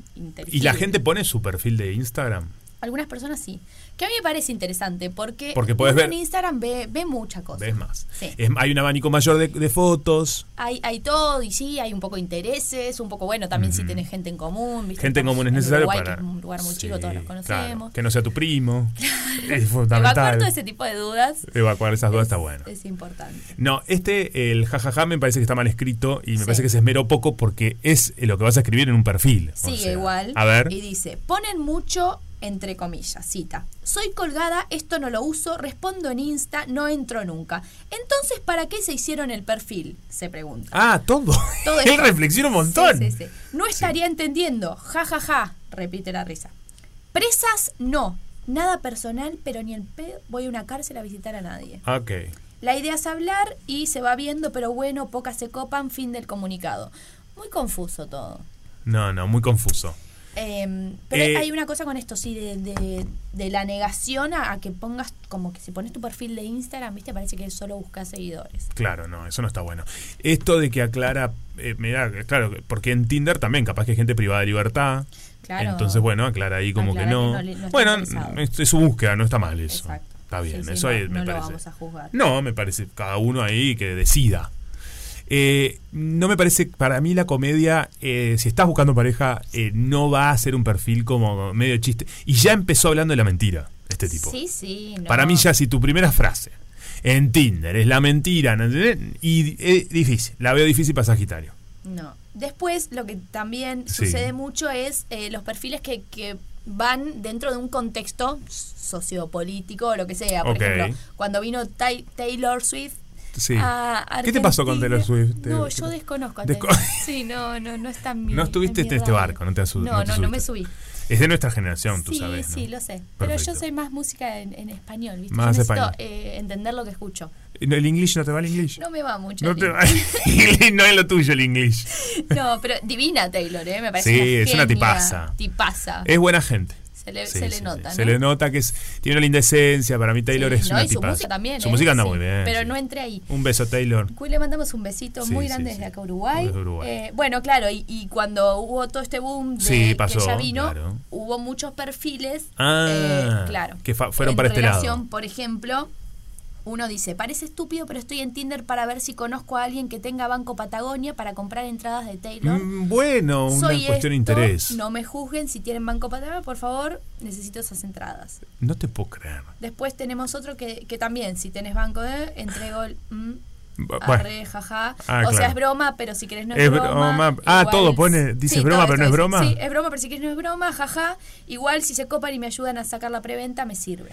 Y la gente pone su perfil de Instagram. Algunas personas sí. Que a mí me parece interesante porque, Porque uno ver- en Instagram ve, ve mucha cosa. ¿Ves más? Sí. Es- hay un abanico mayor de, de fotos. Hay, hay todo y sí, hay un poco de intereses, un poco bueno también si tenés gente en común. ¿viste? Gente en común es necesario Uruguay, para. Que es un lugar muy chico, Sí, todos los claro, conocemos. que no sea tu primo. [LAUGHS] es Evacuar fundamental. todo ese tipo de dudas Evacuar esas dudas es, está bueno. es importante. No, este, el jajaja, me parece que está mal escrito y me Sí. parece que se esmeró poco porque es lo que vas a escribir en un perfil. O Sigue sea, igual A ver. y dice, ponen mucho entre comillas, cita. Soy colgada, esto no lo uso, respondo en Insta, no entro nunca. Entonces, ¿para qué se hicieron el perfil? Se pregunta. Ah, todo. Todo [LAUGHS] Él reflexiona un montón. Sí, sí, sí. No estaría entendiendo. Ja, ja, ja. Repite la risa. Presas, no. Nada personal, pero ni el pedo voy a una cárcel a visitar a nadie. Ok. La idea es hablar y se va viendo, pero bueno, pocas se copan, fin del comunicado. Muy confuso todo. No, no, muy confuso. Eh, pero Eh, hay una cosa con esto, sí, de, de- de la negación a, a que pongas, como que si pones tu perfil de Instagram, viste, parece que solo buscas seguidores. Claro, no, eso no está bueno. Esto de que aclara, eh, me da, claro, porque en Tinder también capaz que hay gente privada de libertad. Claro. Entonces, bueno, aclara ahí como Aclara que no. que no no bueno, es, es su búsqueda, no está mal eso. Exacto. Está bien, Sí, sí, eso no, ahí me lo parece. vamos a juzgar. No, me parece cada uno ahí que decida. Eh, no me parece, para mí la comedia, eh, si estás buscando pareja, eh, no va a ser un perfil como medio chiste. Y ya empezó hablando de la mentira, este tipo. Sí, sí. no. Para mí ya si tu primera frase en Tinder es la mentira, ¿no? y es difícil, la veo difícil para Sagitario. No. Después, lo que también Sí. sucede mucho es eh, los perfiles que, que van dentro de un contexto sociopolítico o lo que sea. Por ejemplo, cuando vino Taylor Swift. Sí. ¿Qué te pasó con Taylor Swift? No, ¿Qué yo desconozco a Desco-. [LAUGHS] Sí, no, no, no está en mi No estuviste en este barco, no te asu- No, no no, me subí. Es de nuestra generación, tú sí, sabes. ¿no? sí, lo sé. Pero yo soy más música en, en español, ¿viste? Más yo necesito español. eh, entender lo que escucho. ¿No, ¿El inglés no te va el inglés? No me va mucho. No, te va. [LAUGHS] no es lo tuyo el inglés. [LAUGHS] No, pero divina Taylor, ¿eh? Me parece Sí, una es una tipaza. Tipaza. Es buena gente. Se le, Sí, se sí, le nota, sí. ¿no? Se le nota que es, tiene una linda esencia. Para mí Taylor es ¿no? una Y su tipaza. música también. Su ¿eh? música anda muy bien. Pero no entré ahí. Un beso, Taylor. Le mandamos un besito muy grande desde acá Uruguay. Uruguay. Eh, bueno, claro, y, y cuando hubo todo este boom de Sí, pasó, que ella vino, claro. hubo muchos perfiles, Ah, eh, claro, que fueron en para este relación, lado. Por ejemplo, uno dice, parece estúpido, pero estoy en Tinder para ver si conozco a alguien que tenga Banco Patagonia para comprar entradas de Taylor. Mm, bueno, una Soy cuestión de interés. No me juzguen si tienen Banco Patagonia, por favor, necesito esas entradas. No te puedo creer. Después tenemos otro que, que también, si tenés banco de, entrego el... mm, arre, jaja. Ah, o sea, claro. es broma, pero si querés no es, Es broma. broma. Ah, todo pone- dice broma, todo pero no es broma. Sí, es broma, pero si querés no es broma, jaja. Igual si se copan y me ayudan a sacar la preventa, me sirve.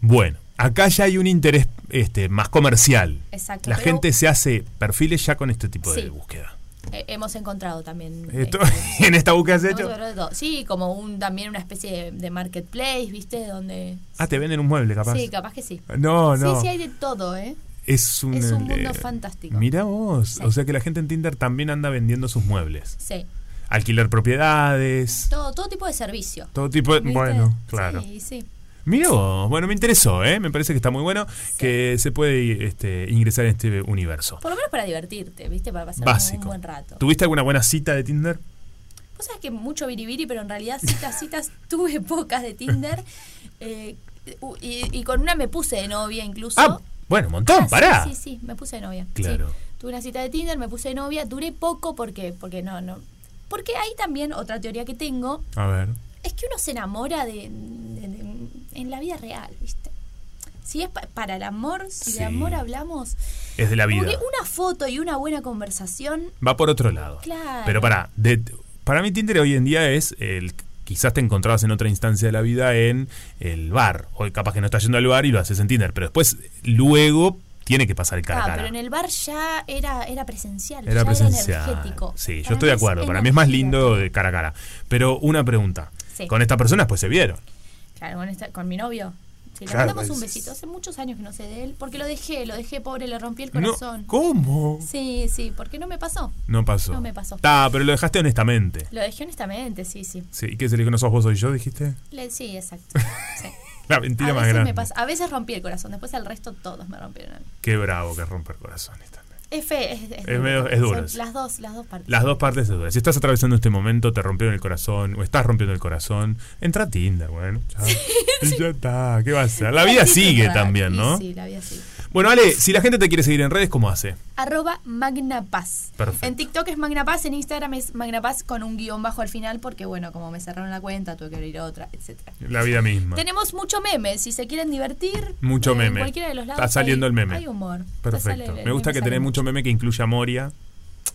Bueno, acá ya hay un interés este, más comercial. Exacto, La gente se hace perfiles ya con este tipo de Sí. búsqueda. Eh, hemos encontrado también. Esto- este, [LAUGHS] ¿En esta búsqueda has hecho? de. Sí, como un también una especie de, de marketplace, ¿viste? Donde... Ah, te venden un mueble, capaz. Sí, capaz que sí. No, no. Sí, sí, hay de todo, ¿eh? Es un, Es un mundo eh, fantástico. Mira vos. Sí. O sea que la gente en Tinder también anda vendiendo sus muebles. Sí. Alquilar propiedades. Todo, todo tipo de servicio. Todo tipo de. ¿Viste? Bueno, claro. Sí, sí. Mira vos. Bueno, me interesó, ¿eh? Me parece que está muy bueno que se puede este, ingresar en este universo. Por lo menos para divertirte, ¿viste? Para pasar Básico. un buen rato. ¿Tuviste alguna buena cita de Tinder? Vos sabés que mucho biribiri, pero en realidad citas, citas, [LAUGHS] tuve pocas de Tinder. eh, y, y con una me puse de novia incluso. Ah, bueno, un montón, Ah, sí, pará. Sí, sí, me puse de novia. Claro. Sí. Tuve una cita de Tinder, me puse de novia, duré poco porque, porque no, no. Porque hay también otra teoría que tengo, A ver. es que uno se enamora de, de- de- en la vida real, ¿viste? Si es pa- para el amor, si Sí. de amor hablamos, Es de la vida. porque una foto y una buena conversación, Va por otro lado. Claro. Pero para, de, para mí Tinder hoy en día es el quizás te encontrabas en otra instancia de la vida en el bar. Hoy capaz que no estás yendo al bar y lo haces en Tinder, pero después luego tiene que pasar el cara a ah, cara. pero en el bar ya era, era presencial, Era ya presencial. energético. Sí, yo estoy de es acuerdo. Para mí es más lindo de cara a cara. Pero una pregunta. Sí. Con esta persona pues se vieron. Claro, con, esta- con mi novio. Le mandamos un besito. Hace muchos años que no sé de él, porque lo dejé, lo dejé pobre, le rompí el No, corazón. ¿Cómo? Sí, sí, porque no me pasó. No pasó. No me pasó. Ah, pero lo dejaste honestamente. Lo dejé honestamente, sí, sí. Sí, ¿y qué se le no sos vos soy yo, dijiste? Le- sí, exacto. [LAUGHS] Sí. La mentira A más grande. me pasa, a veces rompí el corazón, después al resto todos me rompieron a mí. Qué bravo que romper corazones. Es fe, es, Es medio- es duro, Son. Las dos, las dos partes. Las dos partes de duda. Si estás atravesando este momento, te rompieron el corazón, o estás rompiendo el corazón, entra a Tinder, bueno. [LAUGHS] ya está, ¿qué va a hacer? La vida Sí, sigue también, ¿no? Sí, la vida sigue. Bueno, Ale, si la gente te quiere seguir en redes, ¿cómo hace? Arroba Magnapaz. Perfecto. En TikTok es Magnapaz, en Instagram es Magnapaz con un guion bajo al final, porque bueno, como me cerraron la cuenta, tuve que abrir otra, etcétera. La vida misma. Tenemos mucho meme, si se quieren divertir. Mucho eh, en meme. cualquiera de los lados. Está saliendo hay- el meme. Hay humor. Perfecto. Me gusta que tenés mucho meme que incluya a Moria.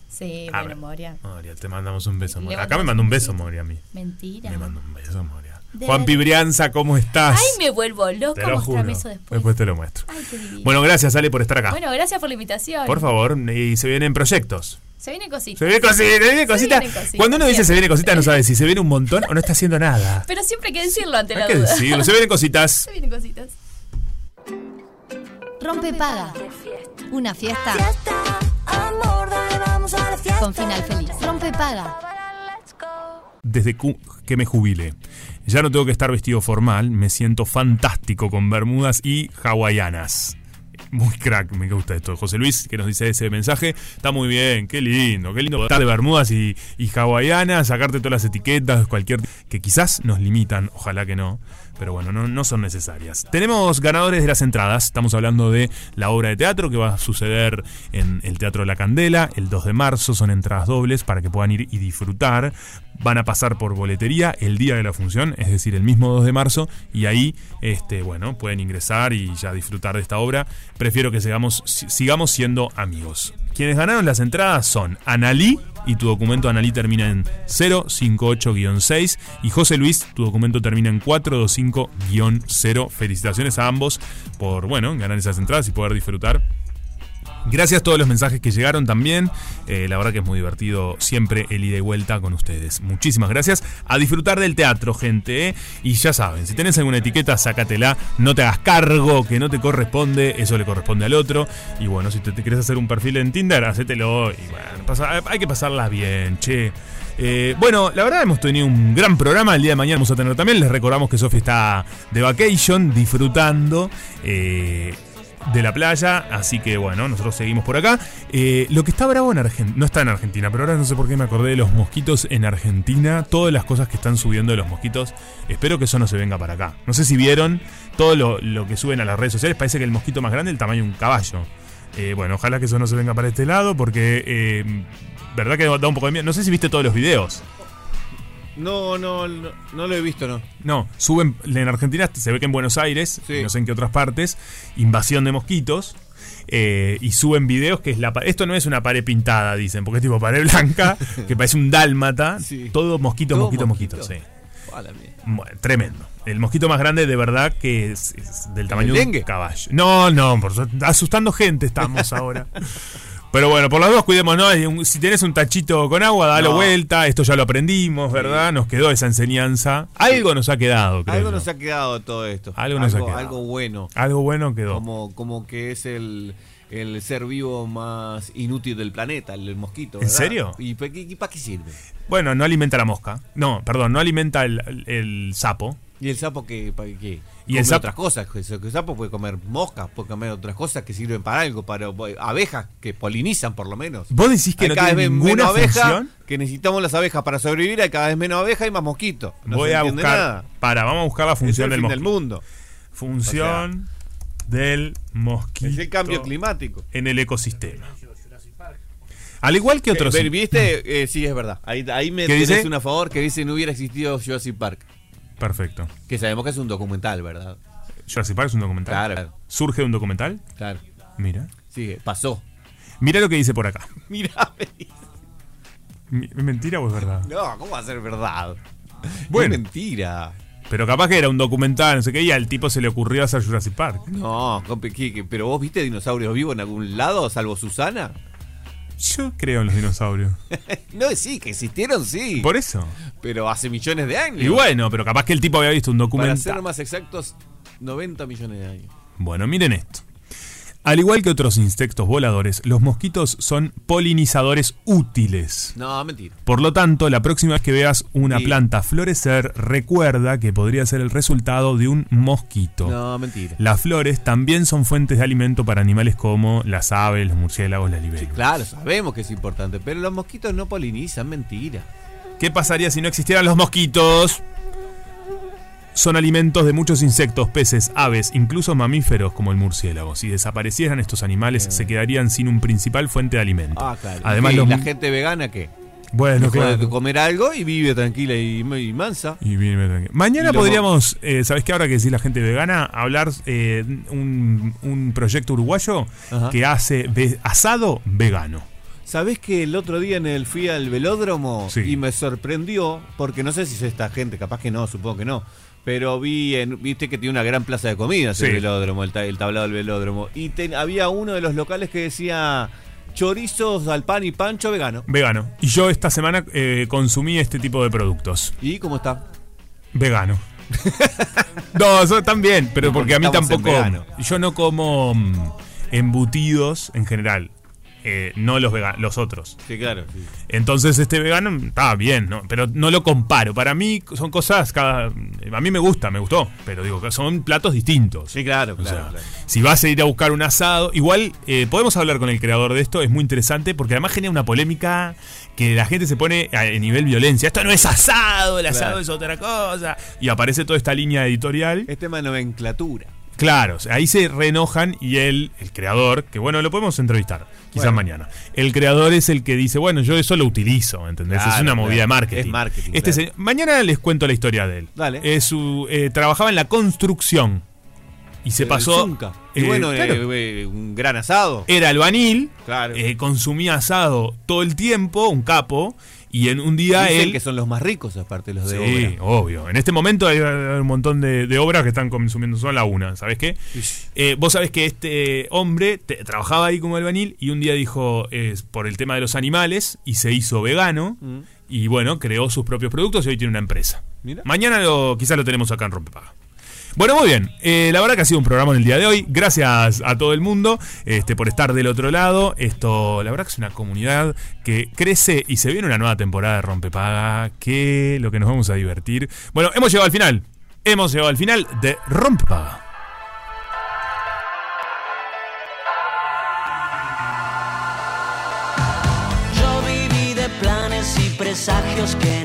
Sí, A bueno, ver. Moria. Moria, te mandamos un beso, Moria. Acá me mandó un beso. Moria, a mí. Mentira. Me mandó un beso, Moria. De Juan. Pibrianza, ¿cómo estás? Ay, me vuelvo Te loca. lo Mostrame juro. eso después. Después te lo muestro. Ay, qué divino. Bueno, gracias, Ale, por estar acá. Bueno, gracias por la invitación. Por favor, y se vienen proyectos. Se viene cosita. Se viene cosita, se viene cosita. vienen cositas, Cuando uno dice se viene cosita, no sabe si se viene un montón o no está haciendo nada. [LAUGHS] Pero siempre hay que decirlo ante la Hay que duda. decirlo, se vienen cositas. Se vienen cositas. Rompe paga. Una fiesta Amor, dale, vamos a la fiesta. con final feliz. Rompe paga. Desde que me jubile. Ya no tengo que estar vestido formal, me siento fantástico con bermudas y hawaianas. Muy crack, me gusta esto. José Luis, que nos dice ese mensaje, está muy bien, qué lindo, qué lindo estar de bermudas y, y hawaianas, sacarte todas las etiquetas, cualquier que quizás nos limitan, ojalá que no, pero bueno, no, no son necesarias. Tenemos ganadores de las entradas, estamos hablando de la obra de teatro que va a suceder en el Teatro La Candela el 2 de marzo, son entradas dobles para que puedan ir y disfrutar. Van a pasar por boletería el día de la función, es decir, el mismo 2 de marzo, y ahí, este, bueno, pueden ingresar y ya disfrutar de esta obra. Prefiero que sigamos, si- sigamos siendo amigos. Quienes ganaron las entradas son Analí, y tu documento Analí termina en 058-6, y José Luis, tu documento termina en 425-0. Felicitaciones a ambos por, bueno, ganar esas entradas y poder disfrutar Gracias a todos los mensajes que llegaron también. Eh, la verdad que es muy divertido siempre el ida y vuelta con ustedes. Muchísimas gracias. A disfrutar del teatro, gente. ¿eh? Y ya saben, si tenés alguna etiqueta, sácatela. No te hagas cargo, que no te corresponde. Eso le corresponde al otro. Y bueno, si te, te querés hacer un perfil en Tinder, hacételo. Y bueno, hay que pasarla bien, che. Eh, bueno, la verdad hemos tenido un gran programa. El día de mañana vamos a tener también. Les recordamos que Sofi está de vacation, disfrutando. eh, de la playa, así que bueno, nosotros seguimos por acá. Eh, lo que está bravo en Argentina, no está en Argentina, pero ahora no sé por qué me acordé de los mosquitos en Argentina, todas las cosas que están subiendo de los mosquitos, espero que eso no se venga para acá. No sé si vieron todo lo, lo que suben a las redes sociales, parece que el mosquito más grande es el tamaño de un caballo. Eh, bueno, ojalá que eso no se venga para este lado, porque eh, verdad que da un poco de miedo. No sé si viste todos los videos. No, no, no, no lo he visto, no. No, suben en Argentina, se ve que en Buenos Aires, Sí. no sé en qué otras partes, invasión de mosquitos. eh, y suben videos que es la esto no es una pared pintada dicen porque es tipo pared blanca [LAUGHS] que parece un dálmata Sí. todo mosquito ¿Todo mosquito mosquito, sí. Bueno, tremendo el mosquito más grande de verdad que es, es del tamaño de un caballo no no por su- asustando gente estamos ahora [LAUGHS] pero bueno, por las dos cuidémonos. un- Si tenés un tachito con agua, dalo No. vuelta. Esto ya lo aprendimos, ¿verdad? Nos quedó esa enseñanza. Algo nos ha quedado, creo. Algo nos ha quedado todo esto. Algo nos ha quedado. Algo bueno. Algo bueno quedó. Como, como que es el, el ser vivo más inútil del planeta, el, el mosquito. ¿En ¿verdad? serio? ¿Y para qué, sirve? Bueno, no alimenta la mosca. No, perdón, no alimenta el, el- el sapo. ¿Y el sapo qué? ¿Para qué? Y el Come sapo- otras cosas. El sapo puede comer moscas, puede comer otras cosas que sirven para algo, para abejas que polinizan por lo menos. ¿Vos decís que Hay no cada tiene vez ninguna menos abeja, función? que necesitamos las abejas para sobrevivir, hay cada vez menos abejas y más mosquitos. No Voy a buscar. nada. Para, vamos a buscar la Es función el del fin del mundo. Función del mosquito. Es el cambio climático. En el ecosistema. Al igual que otros. Eh, ¿Viste? [LAUGHS] Eh, sí, es verdad. Ahí, ahí me ¿Qué tenés dice? un a favor que dice no hubiera existido Jurassic Park. Perfecto. Que sabemos que es un documental, ¿verdad? Jurassic Park es un documental. Claro. ¿Surge de un documental? Claro. Mira. Sí, pasó. Mira lo que dice por acá. [LAUGHS] Mira, Mi- ¿Es mentira o es verdad? no, ¿cómo va a ser verdad? Bueno. Es mentira. Pero capaz que era un documental, no sé qué, y al tipo se le ocurrió hacer Jurassic Park. No, pero vos viste dinosaurios vivos en algún lado, salvo Susana. Yo creo en los dinosaurios. [LAUGHS] No, sí, que existieron, sí. Por eso. Pero hace millones de años. Y bueno, pero capaz que el tipo había visto un Para documental. ser más exactos, 90 millones de años. Bueno, miren esto. Al igual que otros insectos voladores, los mosquitos son polinizadores útiles. No, mentira. Por lo tanto, la próxima vez que veas una Sí. planta florecer, recuerda que podría ser el resultado de un mosquito. No, mentira. Las flores también son fuentes de alimento para animales como las aves, los murciélagos, las libélulas. Claro, sabemos que es importante, pero los mosquitos no polinizan, mentira. ¿Qué pasaría si no existieran los mosquitos? Son alimentos de muchos insectos, peces, aves, incluso mamíferos como el murciélago. Si desaparecieran estos animales, se quedarían sin un principal fuente de alimento. Ah, claro. Además, ¿Y los la gente vegana qué? Bueno, claro. comer algo y vive tranquila y, y mansa. Y bien, bien. Mañana Y podríamos, eh, ¿sabes qué? Ahora que decís la gente vegana, hablar eh, un, un proyecto uruguayo Ajá. que hace ve- asado vegano. ¿Sabés que el otro día en el fui al velódromo Sí. y me sorprendió, porque no sé si es esta gente, capaz que no, supongo que no, pero vi, en, viste que tiene una gran plaza de comidas Sí. el velódromo, el, ta- el tablado del velódromo, y ten- había uno de los locales que decía chorizos al pan y pancho vegano. Vegano. Y yo esta semana eh, consumí este tipo de productos. ¿Y cómo está? Vegano. [LAUGHS] no, eso también, pero No, porque a mí tampoco. Yo no como mm, embutidos en general. Eh, no los los otros. Sí, claro. Entonces este vegano estaba bien, ¿no? Pero no lo comparo. Para mí son cosas cada. A mí me gusta, me gustó. Pero digo que son platos distintos. Sí, claro, O claro. sea, claro. si vas a ir a buscar un asado, igual eh, podemos hablar con el creador de esto, es muy interesante porque además genera una polémica que la gente se pone a, a nivel violencia. Esto no es asado, el asado Claro. es otra cosa. Y aparece toda esta línea editorial. Es tema de nomenclatura. Claro, ahí se reenojan y él, el creador, que bueno, lo podemos entrevistar, quizás Bueno. mañana. El creador es el que dice, bueno, yo eso lo utilizo, ¿entendés? es una movida claro. de marketing. Es marketing, Este claro. mañana les cuento la historia de él. Dale. Su, eh, trabajaba en la construcción y se El pasó... Y eh, bueno, claro, eh, eh, un gran asado. era albanil, Claro. eh, consumía asado todo el tiempo, un capo, y en un día Dicen él... que son los más ricos, aparte los de Sí, obra. obvio. En este momento hay, hay un montón de, de obras que están consumiendo solo la una. ¿Sabes qué? Eh, vos sabés que este hombre te- trabajaba ahí como albanil y un día dijo es por el tema de los animales y se hizo vegano Mm. y bueno, creó sus propios productos y hoy tiene una empresa. Mira. Mañana lo, quizás lo tenemos acá en Rompepaga. Bueno, muy bien. Eh, la verdad que ha sido un programa en el día de hoy. Gracias a todo el mundo este, por estar del otro lado. Esto, la verdad que es una comunidad que crece y se viene una nueva temporada de Rompepaga. Que lo que nos vamos a divertir. Bueno, hemos llegado al final. Hemos llegado al final de Rompepaga. Yo viví de planes y presagios que